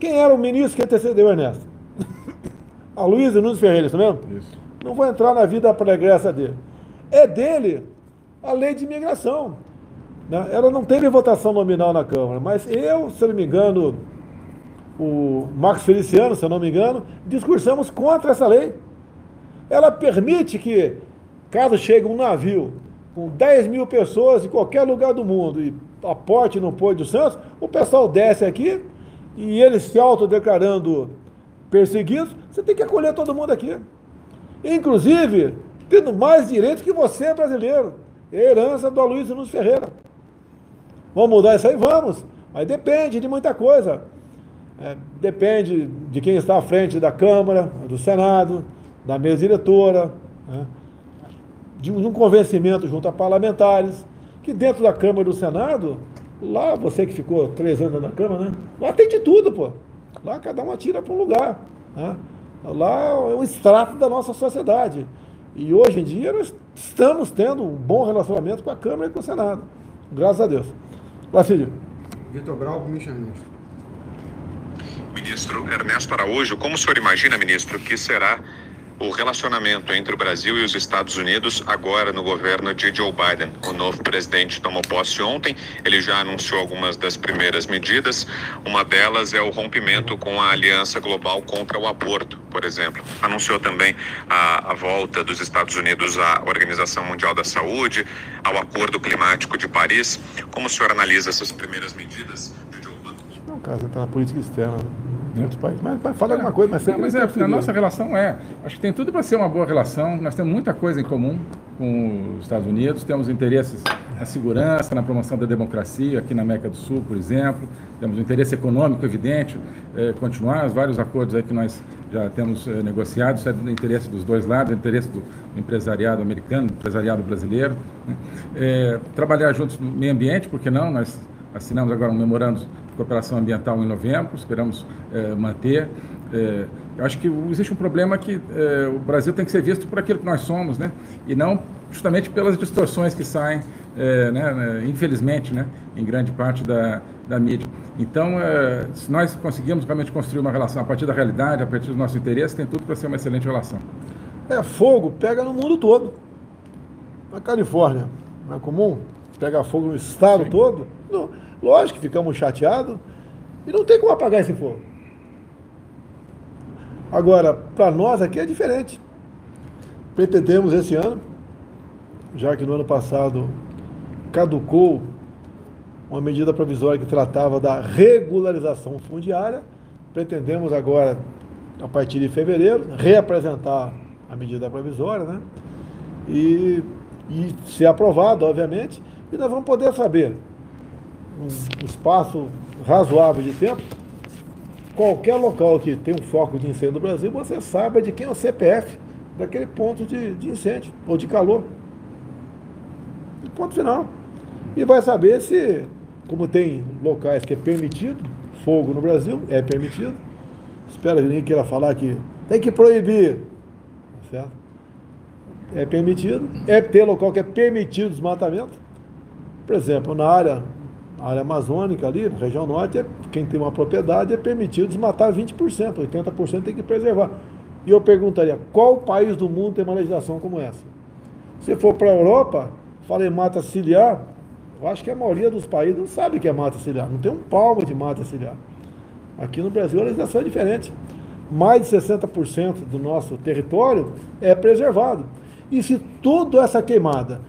Quem era o ministro que antecedeu o Ernesto? A Luísa Nunes Ferreira, tá vendo? Isso. Não vou entrar na vida pregressa dele. É dele a lei de imigração. Né? Ela não teve votação nominal na Câmara, mas eu, se não me engano, o Marcos Feliciano, se eu não me engano, discursamos contra essa lei. Ela permite que, caso chegue um navio com 10 mil pessoas em qualquer lugar do mundo e aporte no Porto de Santos, o pessoal desce aqui e eles se autodeclarando perseguidos, você tem que acolher todo mundo aqui. Inclusive, tendo mais direito que você, brasileiro. É herança do Aloysio Nunes Ferreira. Vamos mudar isso aí? Vamos. Mas depende de muita coisa. É, depende de quem está à frente da Câmara, do Senado, da mesa diretora, né? De um convencimento junto a parlamentares, que dentro da Câmara e do Senado, lá você que ficou três anos na Câmara, né? Lá tem de tudo, pô. Lá cada um atira para um lugar. Né? Lá é um extrato da nossa sociedade. E hoje em dia nós estamos tendo um bom relacionamento com a Câmara e com o Senado. Graças a Deus. Vacílio. Vitor Brau, ministro. Ministro Ernesto Araújo, como o senhor imagina, ministro, que será o relacionamento entre o Brasil e os Estados Unidos agora no governo de Joe Biden. O novo presidente tomou posse ontem, ele já anunciou algumas das primeiras medidas. Uma delas é o rompimento com a Aliança Global contra o Aborto, por exemplo. Anunciou também a, a volta dos Estados Unidos à Organização Mundial da Saúde, ao Acordo Climático de Paris. Como o senhor analisa essas primeiras medidas? Cara, você está na política externa. Né? em outros países. Mas, mas fala é, alguma coisa, mas sempre. Não, mas é, a nossa relação é. Acho que tem tudo para ser uma boa relação. Nós temos muita coisa em comum com os Estados Unidos, temos interesses na segurança, na promoção da democracia, aqui na América do Sul, por exemplo. Temos um interesse econômico evidente, é, continuar os vários acordos aí que nós já temos é, negociados, é do interesse dos dois lados, é do interesse do empresariado americano, do empresariado brasileiro. Né? É, trabalhar juntos no meio ambiente, porque não? Nós assinamos agora um memorando cooperação ambiental em novembro, esperamos é, manter. É, eu acho que existe um problema que é, o Brasil tem que ser visto por aquilo que nós somos, né? E não justamente pelas distorções que saem, né, né, infelizmente, né, em grande parte da, da mídia. Então, se nós conseguimos realmente construir uma relação a partir da realidade, a partir do nosso interesse, tem tudo para ser uma excelente relação. É, fogo pega no mundo todo. Na Califórnia, não é comum? Pega fogo no estado Sim. todo? Não. Lógico que ficamos chateados e não tem como apagar esse fogo. Agora, para nós aqui é diferente. Pretendemos esse ano, já que no ano passado caducou uma medida provisória que tratava da regularização fundiária, pretendemos agora, a partir de fevereiro, reapresentar a medida provisória, né? E, e ser aprovado, obviamente, e nós vamos poder saber um espaço razoável de tempo, qualquer local que tem um foco de incêndio no Brasil, você sabe de quem é o CPF daquele ponto de, de incêndio ou de calor. E ponto final. E vai saber se, como tem locais que é permitido, fogo no Brasil, é permitido. Espero que ninguém queira falar que tem que proibir. Certo? É permitido. É ter local que é permitido desmatamento. Por exemplo, na área a área amazônica ali, região norte, é, quem tem uma propriedade é permitido desmatar 20%, 80% tem que preservar. E eu perguntaria, qual país do mundo tem uma legislação como essa? Se for para a Europa, fala em mata ciliar, eu acho que a maioria dos países não sabe o que é mata ciliar, não tem um palmo de mata ciliar. Aqui no Brasil a legislação é diferente. Mais de 60% do nosso território é preservado. E se toda essa queimada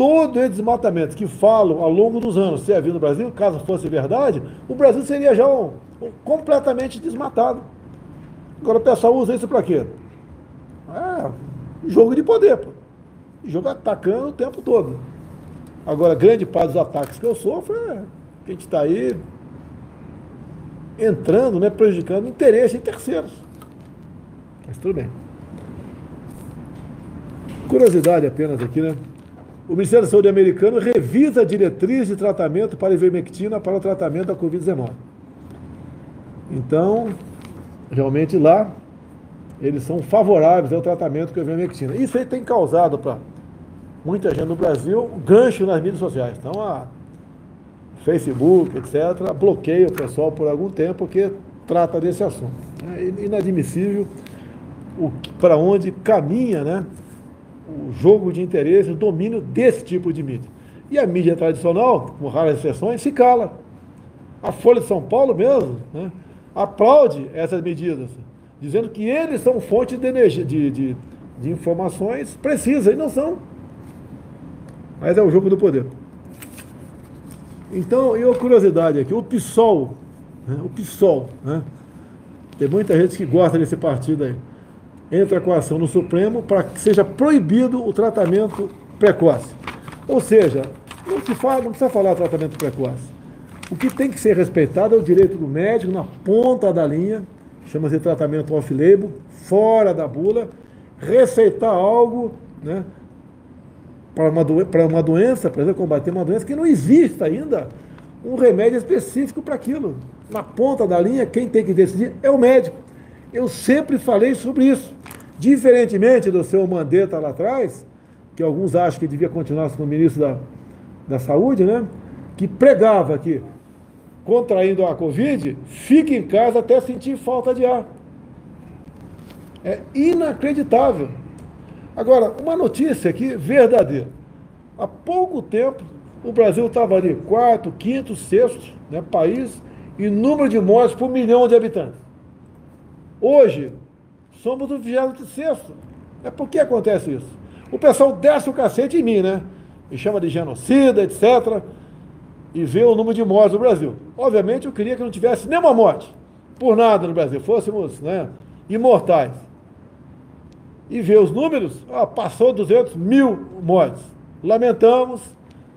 todo esse desmatamento que falam ao longo dos anos ser havido no Brasil, caso fosse verdade, o Brasil seria já um, um, completamente desmatado. Agora o pessoal usa isso para quê? É, jogo de poder, pô. Jogo atacando o tempo todo. Agora, grande parte dos ataques que eu sofro é que a gente está aí entrando, né, prejudicando interesse em terceiros. Mas tudo bem. Curiosidade apenas aqui, né? O Ministério da Saúde americano revisa a diretriz de tratamento para ivermectina para o tratamento da Covid-19. Então, realmente lá, eles são favoráveis ao tratamento com a ivermectina. Isso aí tem causado para muita gente no Brasil gancho nas mídias sociais. Então, a Facebook, etc., bloqueia o pessoal por algum tempo porque trata desse assunto. É inadmissível para onde caminha né, o jogo de interesse, o domínio desse tipo de mídia. E a mídia tradicional, com raras exceções, se cala. A Folha de São Paulo mesmo né, aplaude essas medidas, dizendo que eles são fonte de, energia, de, de, de informações precisas, e não são. Mas é o jogo do poder. Então, e uma curiosidade aqui, o PSOL, né, o PSOL, né, tem muita gente que gosta desse partido aí, entra com a ação no Supremo para que seja proibido o tratamento precoce. Ou seja, não, se fala, não precisa falar tratamento precoce. O que tem que ser respeitado é o direito do médico na ponta da linha, chama-se tratamento off-label, fora da bula, receitar algo né, para uma, para uma doença, por exemplo, combater uma doença que não existe ainda um remédio específico para aquilo. Na ponta da linha, quem tem que decidir é o médico. Eu sempre falei sobre isso. Diferentemente do seu Mandetta lá atrás, que alguns acham que devia continuar como ministro da, da Saúde, né? que pregava que, contraindo a Covid, fique em casa até sentir falta de ar. É inacreditável. Agora, uma notícia aqui verdadeira. Há pouco tempo, o Brasil estava ali, quarto, quinto, sexto né, país em número de mortes por milhão de habitantes. Hoje, somos o 26. É por que acontece isso? O pessoal desce o cacete em mim, né? Me chama de genocida, etc. E vê o número de mortes no Brasil. Obviamente, eu queria que não tivesse nenhuma morte, por nada no Brasil, fôssemos né, imortais e ver os números, ah, passou 200 mil mortes. Lamentamos,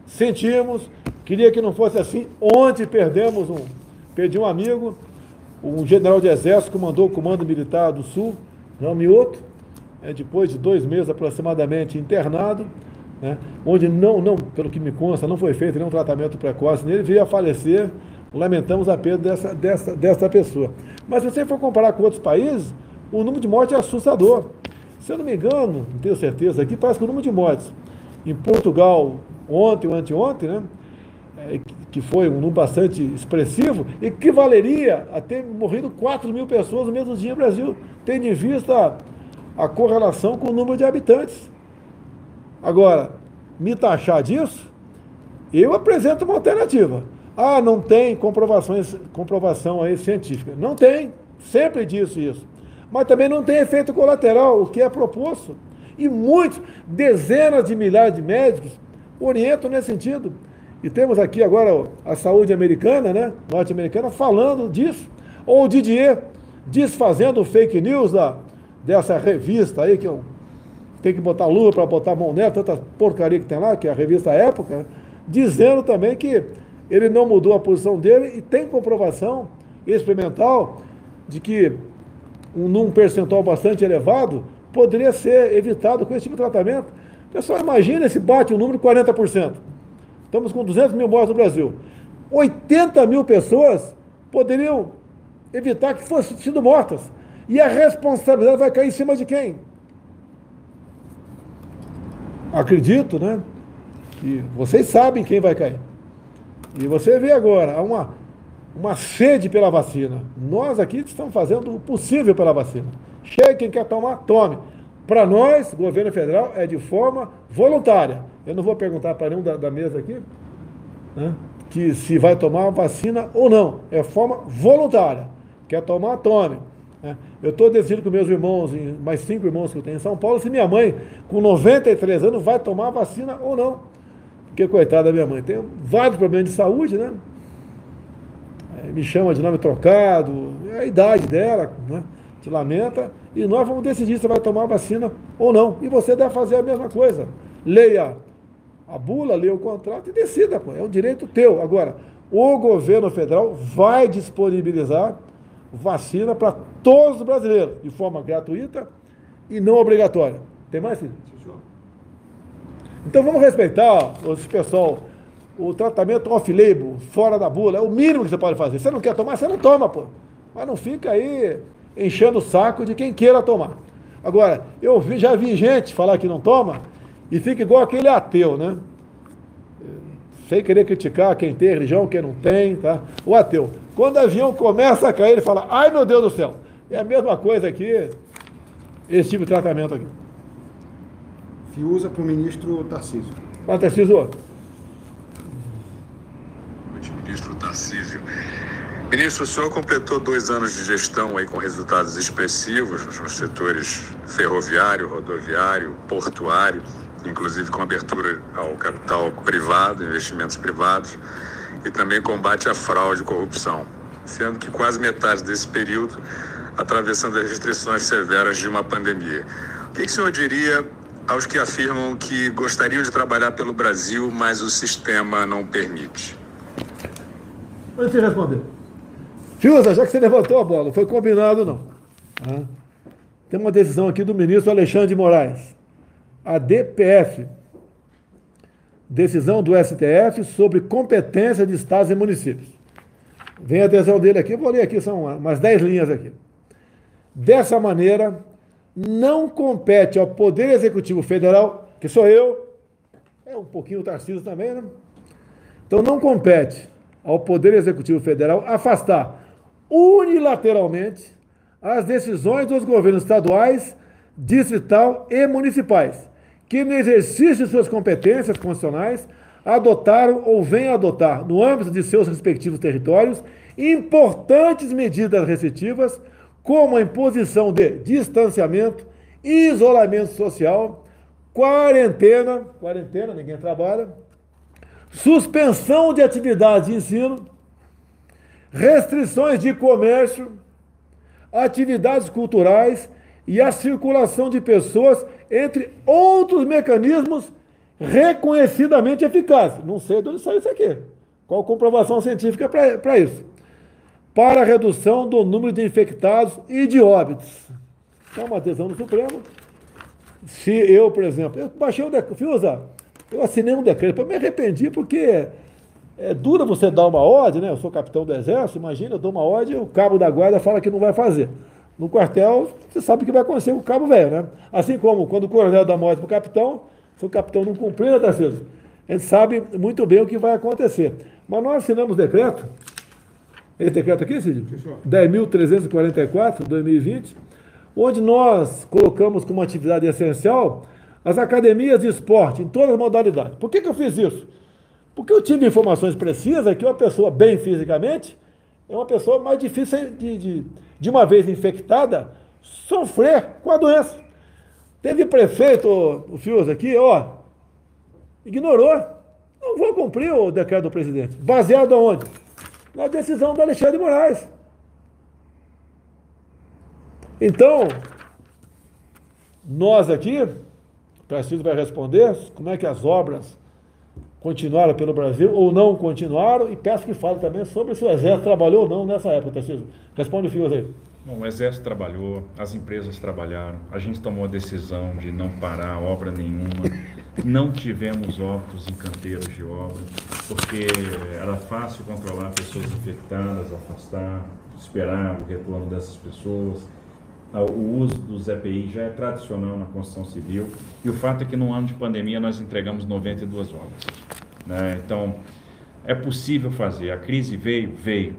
sentimos, queria que não fosse assim. Ontem perdemos um, perdi um amigo, um general de exército que mandou o comando militar do sul, não Mioto, é, depois de dois meses aproximadamente internado, né, onde não, não, pelo que me consta, não foi feito nenhum tratamento precoce nele, veio a falecer. Lamentamos a perda dessa, dessa, dessa pessoa. Mas se você for comparar com outros países, o número de mortes é assustador. Se eu não me engano, não tenho certeza aqui, parece que o número de mortes em Portugal ontem ou anteontem, né? É, que foi um número bastante expressivo, equivaleria a ter morrido 4 mil pessoas no mesmo dia no Brasil, tendo em vista a, correlação com o número de habitantes. Agora, me taxar disso, eu apresento uma alternativa. Ah, não tem comprovações, comprovação aí científica. Não tem. Sempre disse isso mas também não tem efeito colateral, o que é proposto. E muitos, dezenas de milhares de médicos orientam nesse sentido. E temos aqui agora a saúde americana, né, norte-americana, falando disso. Ou o Didier desfazendo fake news da, dessa revista aí, que eu, tem que botar luva para botar mão nela, tanta porcaria que tem lá, que é a revista Época, né, dizendo também que ele não mudou a posição dele e tem comprovação experimental de que um, num percentual bastante elevado, poderia ser evitado com esse tipo de tratamento. Pessoal, imagina se bate o um número de 40%. Estamos com 200 mil mortes no Brasil. 80 mil pessoas poderiam evitar que fossem sido mortas. E a responsabilidade vai cair em cima de quem? Acredito, né? Que vocês sabem quem vai cair. E você vê agora, há uma uma sede pela vacina. Nós aqui estamos fazendo o possível pela vacina. Chegue quem quer tomar, tome. Para nós, governo federal, é de forma voluntária. Eu não vou perguntar para nenhum da, da mesa aqui né, que se vai tomar vacina ou não. É forma voluntária. Quer tomar, tome. Né. Eu estou decidindo com meus irmãos, mais cinco irmãos que eu tenho em São Paulo, se minha mãe, com 93 anos, vai tomar vacina ou não. Porque, coitada da minha mãe, tem vários problemas de saúde, né? me chama de nome trocado, é a idade dela, né? te lamenta, e nós vamos decidir se vai tomar vacina ou não. E você deve fazer a mesma coisa. Leia a bula, leia o contrato e decida, pô. é um direito teu. Agora, o governo federal vai disponibilizar vacina para todos os brasileiros, de forma gratuita e não obrigatória. Tem mais, filho? Então vamos respeitar pessoal o tratamento off-label, fora da bula, é o mínimo que você pode fazer. Você não quer tomar, você não toma, pô. Mas não fica aí enchendo o saco de quem queira tomar. Agora, eu já vi gente falar que não toma e fica igual aquele ateu, né? Sem querer criticar quem tem religião, quem não tem, tá? O ateu. Quando o avião começa a cair, ele fala, ai meu Deus do céu. É a mesma coisa aqui, esse tipo de tratamento aqui. Fiuza para o ministro Tarcísio. Fala, Tarcísio. Ministro Tarcísio. Ministro, o senhor completou dois anos de gestão aí com resultados expressivos nos setores ferroviário, rodoviário, portuário, inclusive com abertura ao capital privado, investimentos privados, e também combate à fraude e corrupção, sendo que quase metade desse período atravessando as restrições severas de uma pandemia. O que, que o senhor diria aos que afirmam que gostariam de trabalhar pelo Brasil, mas o sistema não permite? Antes de responder. Fiuza, já que você levantou a bola, foi combinado não. Ah. Tem uma decisão aqui do ministro Alexandre de Moraes. A DPF. Decisão do STF sobre competência de estados e municípios. Vem a decisão dele aqui, vou ler aqui, são umas 10 linhas aqui. Dessa maneira, não compete ao Poder Executivo Federal, que sou eu, é um pouquinho o Tarcísio também, né? Então não compete ao Poder Executivo Federal afastar unilateralmente as decisões dos governos estaduais, distrital e municipais, que no exercício de suas competências constitucionais adotaram ou a adotar, no âmbito de seus respectivos territórios, importantes medidas restritivas, como a imposição de distanciamento, isolamento social, quarentena, quarentena, ninguém trabalha, suspensão de atividades de ensino, restrições de comércio, atividades culturais e a circulação de pessoas, entre outros mecanismos reconhecidamente eficazes. Não sei de onde saiu isso aqui. Qual comprovação científica para isso? Para a redução do número de infectados e de óbitos. É uma decisão do Supremo. Se eu, por exemplo, eu baixei o decreto, eu assinei um decreto, eu me arrependi porque é duro você dar uma ordem, né? Eu sou capitão do exército, imagina, eu dou uma ordem, o cabo da guarda fala que não vai fazer. No quartel, você sabe o que vai acontecer com o cabo velho, né? Assim como quando o coronel dá uma ordem para o capitão, se o capitão não cumprir, né, Tarcísio? A gente sabe muito bem o que vai acontecer. Mas nós assinamos decreto, esse decreto aqui, Cid? 10.344, 2020, onde nós colocamos como atividade essencial as academias de esporte em todas as modalidades. Por que, que eu fiz isso? Porque eu tive informações precisas que uma pessoa bem fisicamente é uma pessoa mais difícil de, de, de uma vez infectada, sofrer com a doença. Teve prefeito, o Fios aqui, ó, ignorou. Não vou cumprir o decreto do presidente. Baseado aonde? Na decisão do Alexandre de Moraes. Então, nós aqui Tarcísio vai responder como é que as obras continuaram pelo Brasil ou não continuaram e peço que fale também sobre se o Exército trabalhou ou não nessa época, Tarcísio. Responde o Fios aí. Bom, o Exército trabalhou, as empresas trabalharam, a gente tomou a decisão de não parar obra nenhuma, não tivemos óbitos em canteiros de obra, porque era fácil controlar pessoas infectadas, afastar, esperar o retorno dessas pessoas, o uso dos EPI já é tradicional na construção civil e o fato é que no ano de pandemia nós entregamos 92 obras. Né? Então, é possível fazer. A crise veio, veio,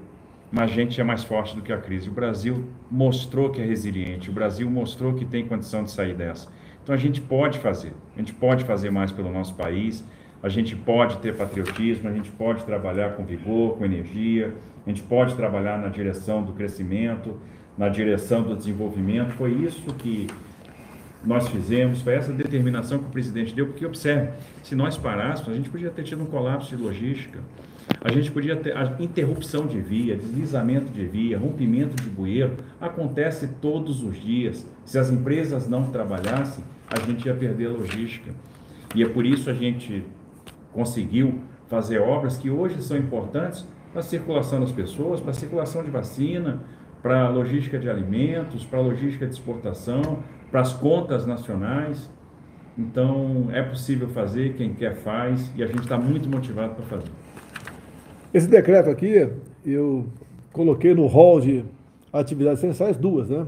mas a gente é mais forte do que a crise. O Brasil mostrou que é resiliente, o Brasil mostrou que tem condição de sair dessa. Então, a gente pode fazer, a gente pode fazer mais pelo nosso país, a gente pode ter patriotismo, a gente pode trabalhar com vigor, com energia, a gente pode trabalhar na direção do crescimento, na direção do desenvolvimento. Foi isso que nós fizemos, foi essa determinação que o presidente deu, porque observe, se nós parássemos, a gente podia ter tido um colapso de logística, a gente podia ter a interrupção de via, deslizamento de via, rompimento de bueiro, acontece todos os dias. Se as empresas não trabalhassem, a gente ia perder a logística. E é por isso a gente conseguiu fazer obras que hoje são importantes para a circulação das pessoas, para a circulação de vacina, para a logística de alimentos, para a logística de exportação, para as contas nacionais. Então, é possível fazer, quem quer faz, e a gente está muito motivado para fazer. Esse decreto aqui, eu coloquei no hall de atividades essenciais duas, né?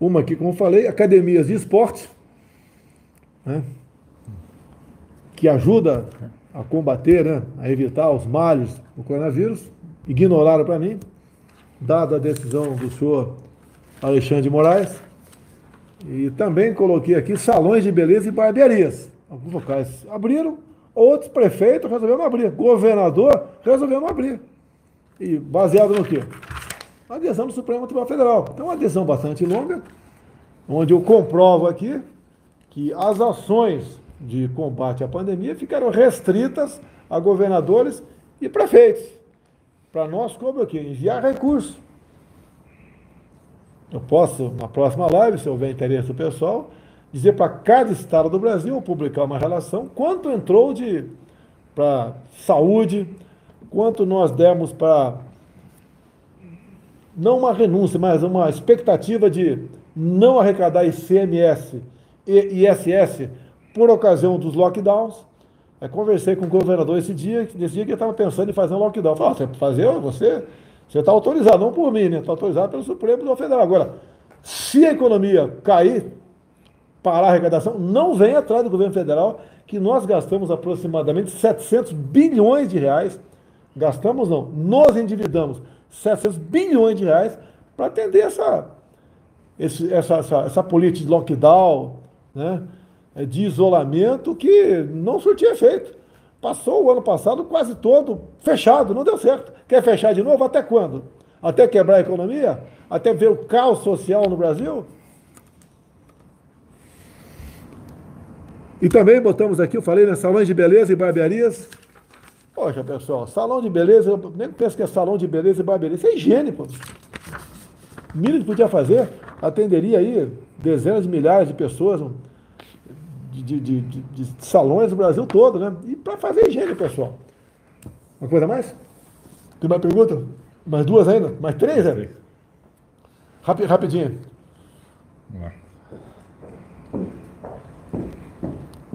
Uma aqui, como falei, academias de esporte, né? que ajuda a combater, né? a evitar os males do coronavírus. Ignoraram para mim dada a decisão do senhor Alexandre de Moraes. E também coloquei aqui salões de beleza e barbearias. Alguns locais abriram, outros prefeitos resolveram abrir, governador resolveu não abrir. E baseado no quê? adesão do Supremo Tribunal Federal. Então, uma adesão bastante longa, onde eu comprovo aqui que as ações de combate à pandemia ficaram restritas a governadores e prefeitos. Para nós, como aqui, enviar recursos. Eu posso, na próxima live, se houver interesse do pessoal, dizer para cada estado do Brasil, publicar uma relação, quanto entrou de para saúde, quanto nós demos para não uma renúncia, mas uma expectativa de não arrecadar ICMS e ISS por ocasião dos lockdowns. Eu conversei com o governador esse dia, nesse dia que ele estava pensando em fazer um lockdown. Falei, ah, você fazer, você você está autorizado, não por mim, né? Está autorizado pelo Supremo Tribunal Federal. Agora, se a economia cair, parar a arrecadação, não vem atrás do governo federal, que nós gastamos aproximadamente 700 bilhões de reais. Gastamos não, nos endividamos 700 bilhões de reais para atender essa, esse, essa, essa, essa política de lockdown, né, de isolamento que não surtia efeito. Passou o ano passado quase todo fechado, não deu certo. Quer fechar de novo? Até quando? Até quebrar a economia? Até ver o caos social no Brasil? E também botamos aqui, eu falei, né, salões de beleza e barbearias. Poxa, pessoal, salão de beleza, eu nem penso que é salão de beleza e barbearia. Isso é higiene, pô. Mínimo que podia fazer, atenderia aí dezenas de milhares de pessoas de, de, de, de salões do Brasil todo, né? E para fazer higiene, pessoal. Uma coisa mais? Tem mais pergunta? Mais duas ainda? Mais três, Zé? Rapi, rapidinho. Vamos lá.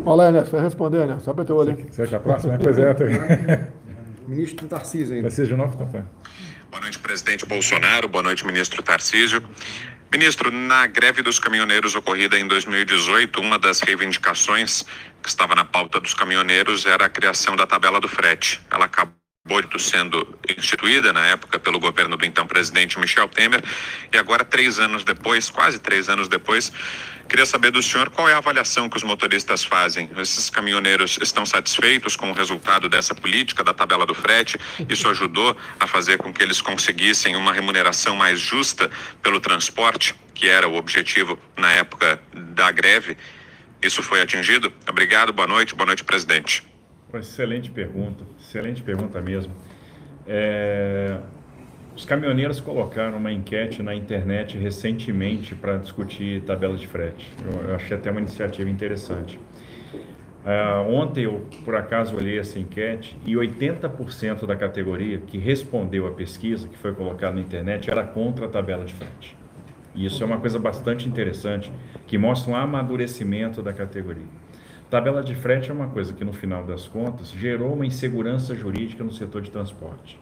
Olha lá, né? Você vai responder, né? Só para ter olho. Você a próxima? Pois é. Ministro Tarcísio ainda. Tarcísio de novo? Tá Boa noite, presidente Bolsonaro. Boa noite, ministro Tarcísio. Ministro, na greve dos caminhoneiros ocorrida em 2018, uma das reivindicações que estava na pauta dos caminhoneiros era a criação da tabela do frete. Ela acabou sendo instituída na época pelo governo do então presidente Michel Temer e agora três anos depois, quase três anos depois, Queria saber do senhor qual é a avaliação que os motoristas fazem. Esses caminhoneiros estão satisfeitos com o resultado dessa política da tabela do frete? Isso ajudou a fazer com que eles conseguissem uma remuneração mais justa pelo transporte, que era o objetivo na época da greve? Isso foi atingido? Obrigado, boa noite, boa noite, presidente. Excelente pergunta, excelente pergunta mesmo. É, os caminhoneiros colocaram uma enquete na internet recentemente para discutir tabela de frete. Eu, eu, achei até uma iniciativa interessante. Uh, ontem eu, por acaso, olhei essa enquete e 80% da categoria que respondeu à pesquisa que foi colocada na internet era contra a tabela de frete. E isso é uma coisa bastante interessante, que mostra um amadurecimento da categoria. Tabela de frete é uma coisa que, no final das contas, gerou uma insegurança jurídica no setor de transporte.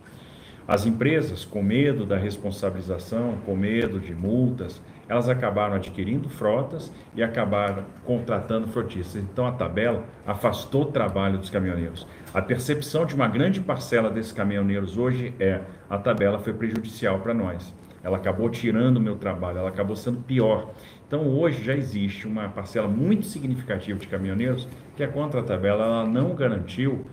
As empresas, com medo da responsabilização, com medo de multas, elas acabaram adquirindo frotas e acabaram contratando frotistas. Então a tabela afastou o trabalho dos caminhoneiros. A percepção de uma grande parcela desses caminhoneiros hoje é: a tabela foi prejudicial para nós. Ela acabou tirando o meu trabalho, ela acabou sendo pior. Então hoje já existe uma parcela muito significativa de caminhoneiros que a contra tabela ela não garantiu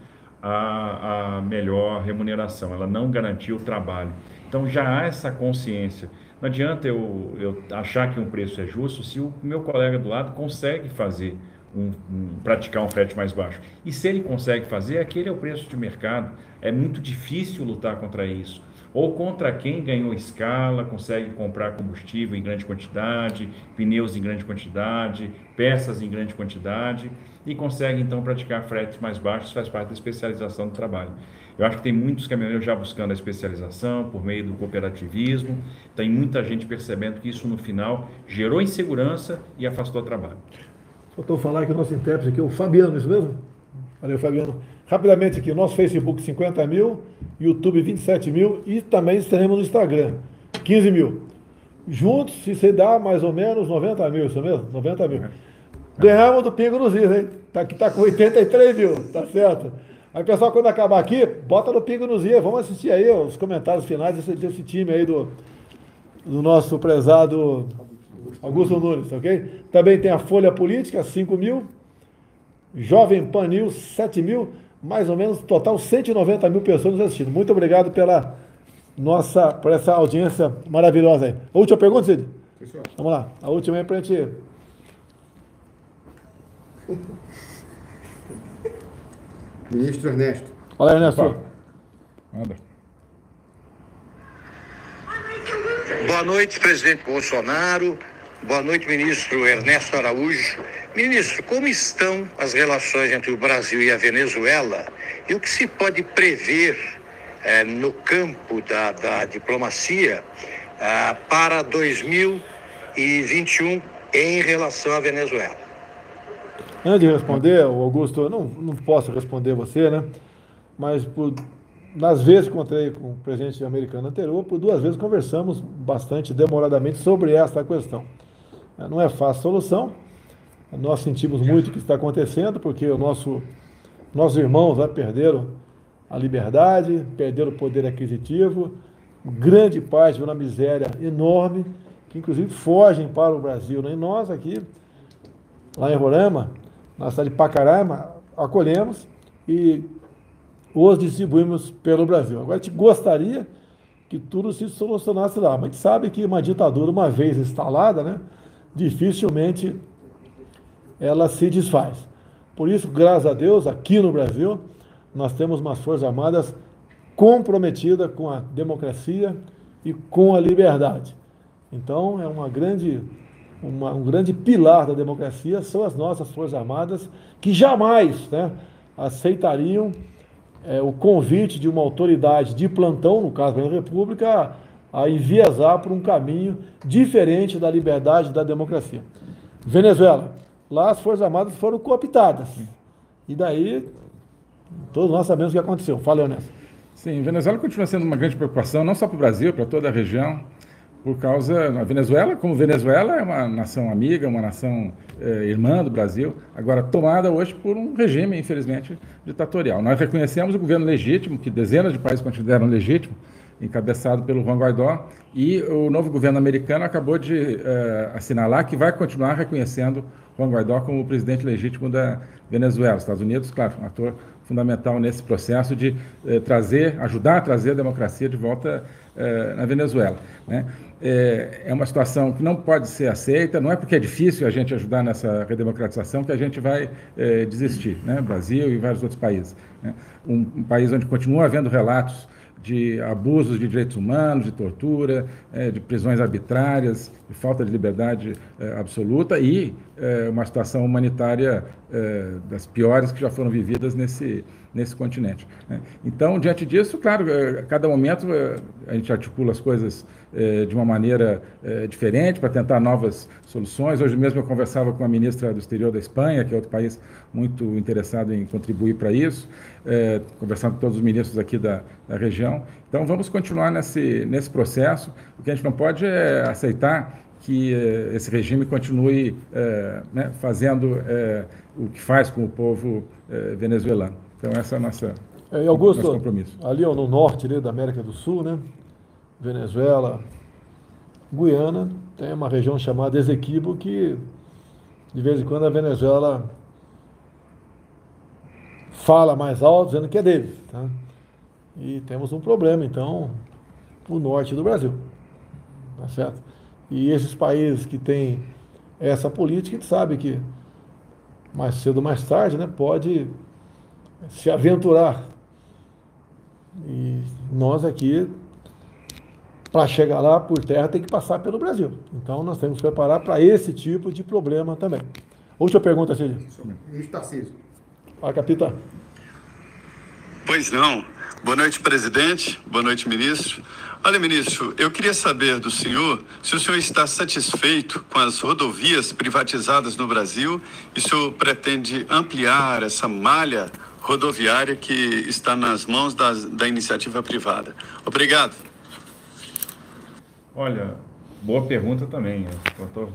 a, a melhor remuneração, ela não garantiu o trabalho. Então já há essa consciência. Não adianta eu, eu achar que um preço é justo se o meu colega do lado consegue fazer um, um, praticar um frete mais baixo. E se ele consegue fazer, aquele é o preço de mercado. É muito difícil lutar contra isso. Ou contra quem ganhou escala, consegue comprar combustível em grande quantidade, pneus em grande quantidade, peças em grande quantidade e consegue então praticar fretes mais baixos, faz parte da especialização do trabalho. Eu acho que tem muitos caminhoneiros já buscando a especialização por meio do cooperativismo, tem muita gente percebendo que isso no final gerou insegurança e afastou o trabalho. Faltou falar que o nosso intérprete aqui é o Fabiano, isso mesmo? Valeu, Fabiano. Rapidamente aqui, nosso Facebook 50 mil, YouTube 27 mil e também estaremos no Instagram 15 mil. Juntos, se você dá mais ou menos 90 mil, isso mesmo? 90 mil. Ganhamos do Pingo nos Is, hein? Tá, que tá com 83 mil, tá certo? Aí, pessoal, quando acabar aqui, bota no Pingo nos Is. Vamos assistir aí os comentários finais desse, desse time aí do, do nosso prezado Augusto Nunes, ok? Também tem a Folha Política, 5 mil. Jovem Pan News, 7 mil, mais ou menos, total 190 mil pessoas nos assistindo. Muito obrigado pela nossa, por essa audiência maravilhosa aí. A última pergunta, Cid? Vamos lá. A última é para a gente. Ministro Ernesto. Olha, Ernesto. Manda. Boa noite, presidente Bolsonaro. Boa noite, ministro Ernesto Araújo. Ministro, como estão as relações entre o Brasil e a Venezuela e o que se pode prever eh, no campo da, da diplomacia ah, para 2021 em relação à Venezuela? Antes de responder, Augusto, eu não, não posso responder você, né? Mas por, nas vezes que encontrei com o presidente americano anterior, por duas vezes conversamos bastante demoradamente sobre esta questão. Não é fácil solução, nós sentimos muito o que está acontecendo, porque o nosso, nossos irmãos né, perderam a liberdade, perderam o poder aquisitivo, grande parte de uma miséria enorme, que inclusive fogem para o Brasil. Né? E nós aqui, lá em Roraima, na cidade de Pacaraima, acolhemos e os distribuímos pelo Brasil. Agora, a gente gostaria que tudo se solucionasse lá, mas a gente sabe que uma ditadura, uma vez instalada, né, dificilmente ela se desfaz. Por isso, graças a Deus, aqui no Brasil, nós temos umas Forças Armadas comprometidas com a democracia e com a liberdade. Então, é uma grande, uma, um grande pilar da democracia são as nossas Forças Armadas, que jamais né, aceitariam é, o convite de uma autoridade de plantão, no caso da República, a, enviesar por um caminho diferente da liberdade e da democracia. Venezuela, lá as Forças Armadas foram cooptadas. E daí, todos nós sabemos o que aconteceu. Fala, Ernesto. Sim, Venezuela continua sendo uma grande preocupação, não só para o Brasil, para toda a região, por causa. A Venezuela, como Venezuela, é uma nação amiga, uma nação eh, irmã do Brasil, agora tomada hoje por um regime, infelizmente, ditatorial. Nós reconhecemos o governo legítimo, que dezenas de países consideram legítimo, encabeçado pelo Juan Guaidó, e o novo governo americano acabou de eh, assinalar que vai continuar reconhecendo Juan Guaidó como o presidente legítimo da Venezuela. Os Estados Unidos, claro, um ator fundamental nesse processo de eh, trazer, ajudar a trazer a democracia de volta eh, na Venezuela. Né? É, é uma situação que não pode ser aceita, não é porque é difícil a gente ajudar nessa redemocratização que a gente vai eh, desistir, né? Brasil e vários outros países. Né? Um, um país onde continua havendo relatos de abusos de direitos humanos, de tortura, é, de prisões arbitrárias, de falta de liberdade é, absoluta e é, uma situação humanitária das piores que já foram vividas nesse, nesse continente. Né? Então, diante disso, claro, é, a cada momento é, a gente articula as coisas de uma maneira diferente para tentar novas soluções. Hoje mesmo eu conversava com a ministra do Exterior da Espanha, que é outro país muito interessado em contribuir para isso conversando com todos os ministros aqui da, da, região. Então, vamos continuar nesse, nesse processo. O que a gente não pode é aceitar que é, esse regime continue é, né, fazendo é, o que faz com o povo venezuelano. Então, essa é a nossa é, Augusto, nosso compromisso. Ali ó, no norte ali, da América do Sul, né? Venezuela, Guiana, tem uma região chamada Esequibo que, de vez em quando, a Venezuela fala mais alto dizendo que é dele. Tá? E temos um problema, então, o norte do Brasil. Tá certo? E esses países que têm essa política, a gente sabe que mais cedo ou mais tarde né, pode se aventurar. E nós aqui, para chegar lá por terra, tem que passar pelo Brasil. Então nós temos que preparar para esse tipo de problema também. Última pergunta, Cílio. Ministro Tarcísio. Fala, capitão. Pois não. Boa noite, presidente. Boa noite, ministro. Olha, ministro, eu queria saber do senhor se o senhor está satisfeito com as rodovias privatizadas no Brasil e se o senhor pretende ampliar essa malha rodoviária que está nas mãos da, da iniciativa privada. Obrigado. Olha, boa pergunta também. Eu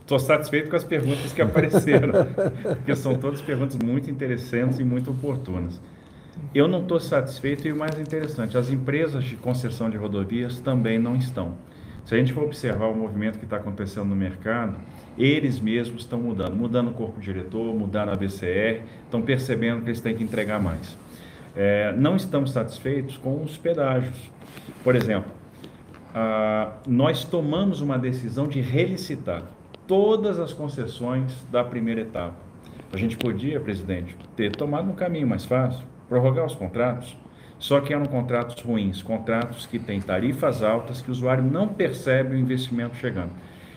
Estou satisfeito com as perguntas que apareceram, porque são todas perguntas muito interessantes e muito oportunas. Eu não estou satisfeito e o mais interessante, as empresas de concessão de rodovias também não estão. Se a gente for observar o movimento que está acontecendo no mercado, eles mesmos estão mudando, mudando o corpo diretor, mudando a BCR, estão percebendo que eles têm que entregar mais. É, não estamos satisfeitos com os pedágios. Por exemplo, nós tomamos uma decisão de relicitar todas as concessões da primeira etapa. A gente podia, presidente, ter tomado um caminho mais fácil, prorrogar os contratos, só que eram contratos ruins, contratos que têm tarifas altas, que o usuário não percebe o investimento chegando.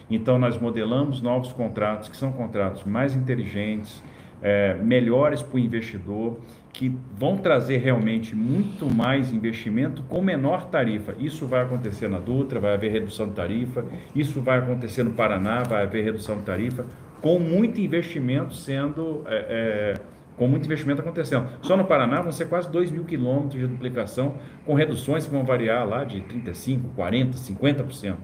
Então, nós modelamos novos contratos, que são contratos mais inteligentes, é, melhores para o investidor, que vão trazer realmente muito mais investimento com menor tarifa. Isso vai acontecer na Dutra, vai haver redução de tarifa, isso vai acontecer no Paraná, vai haver redução de tarifa, com muito investimento sendo. É, é, com muito investimento acontecendo. Só no Paraná vão ser quase 2 mil quilômetros de duplicação, com reduções que vão variar lá de 35%, 40%, 50%.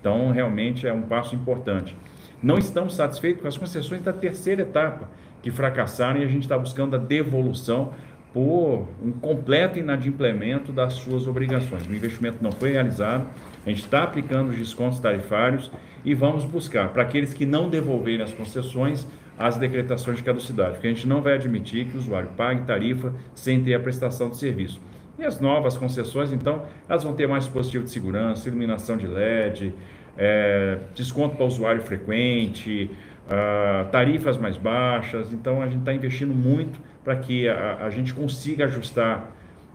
Então, realmente é um passo importante. Não estamos satisfeitos com as concessões da terceira etapa, que fracassaram e a gente está buscando a devolução por um completo inadimplemento das suas obrigações. O investimento não foi realizado, a gente está aplicando os descontos tarifários e vamos buscar, para aqueles que não devolverem as concessões, as decretações de caducidade, porque a gente não vai admitir que o usuário pague tarifa sem ter a prestação de serviço. E as novas concessões, então, elas vão ter mais dispositivo de segurança, iluminação de LED, é, desconto para usuário frequente, uh, tarifas mais baixas. Então, a gente está investindo muito para que a, a gente consiga ajustar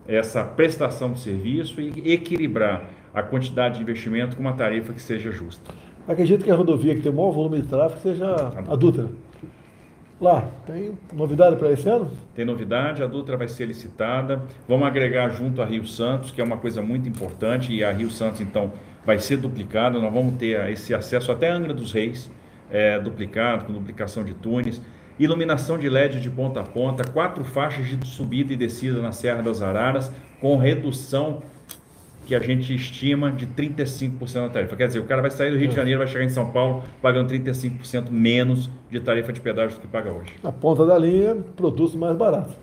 essa prestação de serviço e equilibrar a quantidade de investimento com uma tarifa que seja justa. Acredito que a rodovia que tem o maior volume de tráfego seja a Dutra. Lá, tem novidade para esse ano? Tem novidade, a Dutra vai ser licitada. Vamos agregar junto a Rio Santos, que é uma coisa muito importante, e a Rio Santos, então, vai ser duplicada. Nós vamos ter esse acesso até Angra dos Reis, é, duplicado, com duplicação de túneis. Iluminação de LED de ponta a ponta, quatro faixas de subida e descida na Serra das Araras, com redução que a gente estima de 35% da tarifa. Quer dizer, o cara vai sair do Rio de Janeiro, vai chegar em São Paulo pagando 35% menos de tarifa de pedágio do que paga hoje. Na ponta da linha, produtos mais baratos.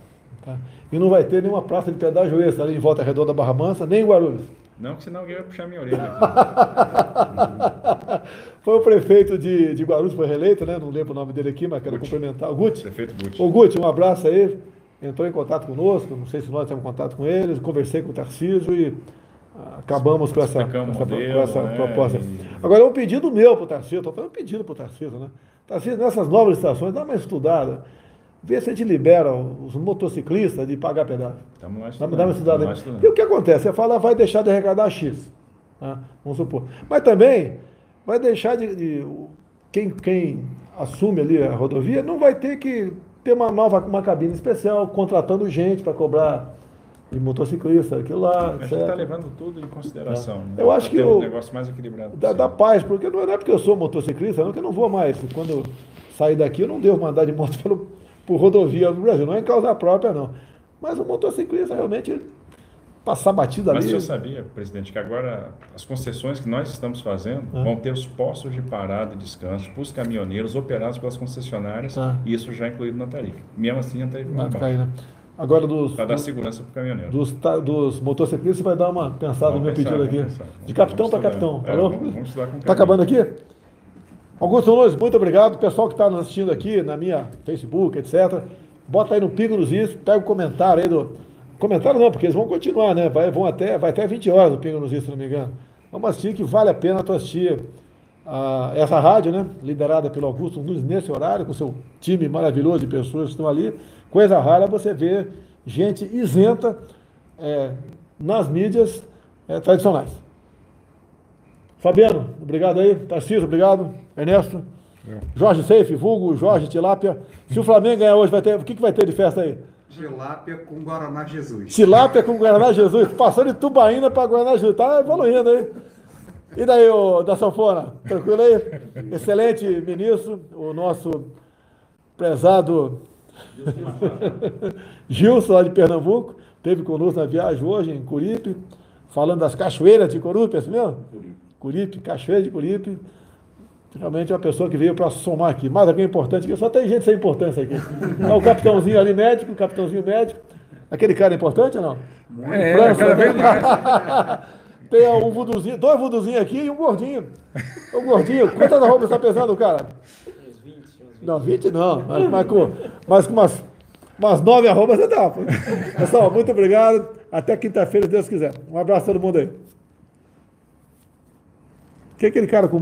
Tá? E não vai ter nenhuma praça de pedágio extra ali em Volta Redonda, Barra Mansa, nem em Guarulhos. Não, que senão alguém vai puxar minha orelha. foi o prefeito de, de Guarulhos, foi reeleito, né? Não lembro o nome dele aqui, mas quero Gucci. cumprimentar. O Guti. Prefeito Guti. O Guti, um abraço aí. Entrou em contato conosco, não sei se nós temos contato com eles, conversei com o Tarcísio e acabamos com essa, essa, modelo, com essa né? proposta. Agora, é um pedido meu para o Tarcísio, estou fazendo um pedido para o Tarcísio, né? Tarcísio, nessas novas estações, dá uma estudada, vê se a gente libera os motociclistas de pagar pedágio. Estamos lá estudando. Dá uma estudada. E o que acontece? Você fala, vai deixar de arrecadar X, né? vamos supor. Mas também vai deixar de... de quem, quem assume ali a rodovia não vai ter que ter uma nova uma cabine especial, contratando gente para cobrar de motociclista, aquilo lá. A gente está levando tudo em consideração. É. Né? Eu acho que o um negócio mais equilibrado. Da, da, paz, porque não é porque eu sou motociclista, não que eu não vou mais. Quando sair daqui, eu não devo mandar de moto pelo, por rodovia no Brasil, não é em causa própria, não. Mas o motociclista realmente passar batida Mas ali. Mas você sabia, presidente, que agora as concessões que nós estamos fazendo ah. vão ter os postos de parada e descanso para os caminhoneiros operados pelas concessionárias, ah. e isso já é incluído na tarifa. Mesmo assim, a tarifa não cai, né? Agora dos. Para dar segurança para o caminhoneiro. Dos, dos motociclistas, você vai dar uma pensada vamos no meu pensar, pedido aqui. Pensar. De capitão para capitão. É, vamos, vamos Está acabando aqui? Augusto Nunes, muito obrigado. Pessoal que está nos assistindo aqui na minha Facebook, etc. Bota aí no Pico nos Is, pega o comentário aí do. Comentário não, porque eles vão continuar, né? Vai, vão até, vai até 20 horas no Pingo nos Is, se não me engano. Vamos assistir que vale a pena tu assistir a, essa rádio, né? Liderada pelo Augusto Nunes nesse horário, com seu time maravilhoso de pessoas que estão ali. Coisa rara você ver gente isenta é, nas mídias é, tradicionais. Fabiano, obrigado aí. Tarcísio, obrigado. Ernesto. É. Jorge Seife, vulgo Jorge Tilápia. Se o Flamengo ganhar hoje, vai ter, o que, que vai ter de festa aí? Tilápia com Guaraná Jesus. Tilápia com Guaraná Jesus. Passando de Tubaína para Guaraná Jesus. Tá evoluindo aí. E daí, ô, da Sanfona? Tranquilo aí? Excelente ministro, o nosso prezado Gilson, lá de Pernambuco, teve conosco na viagem hoje em Curipe, falando das cachoeiras de Curipe, é assim mesmo? Curipe, cachoeira de Curipe. Realmente é uma pessoa que veio para somar aqui. Mais alguém importante aqui, só tem gente sem importância aqui. o capitãozinho ali médico, o capitãozinho médico. Aquele cara é importante ou não? É, França, cada vez mais. Tem um vuduzinho, dois vuduzinhos aqui e um gordinho. O gordinho, quantas arrobas está pesando, cara? Não, 20 não, mas, mas com, mas com umas, umas 9 arrobas você dá. Pessoal, muito obrigado. Até quinta-feira, se Deus quiser. Um abraço a todo mundo aí. O que é aquele cara com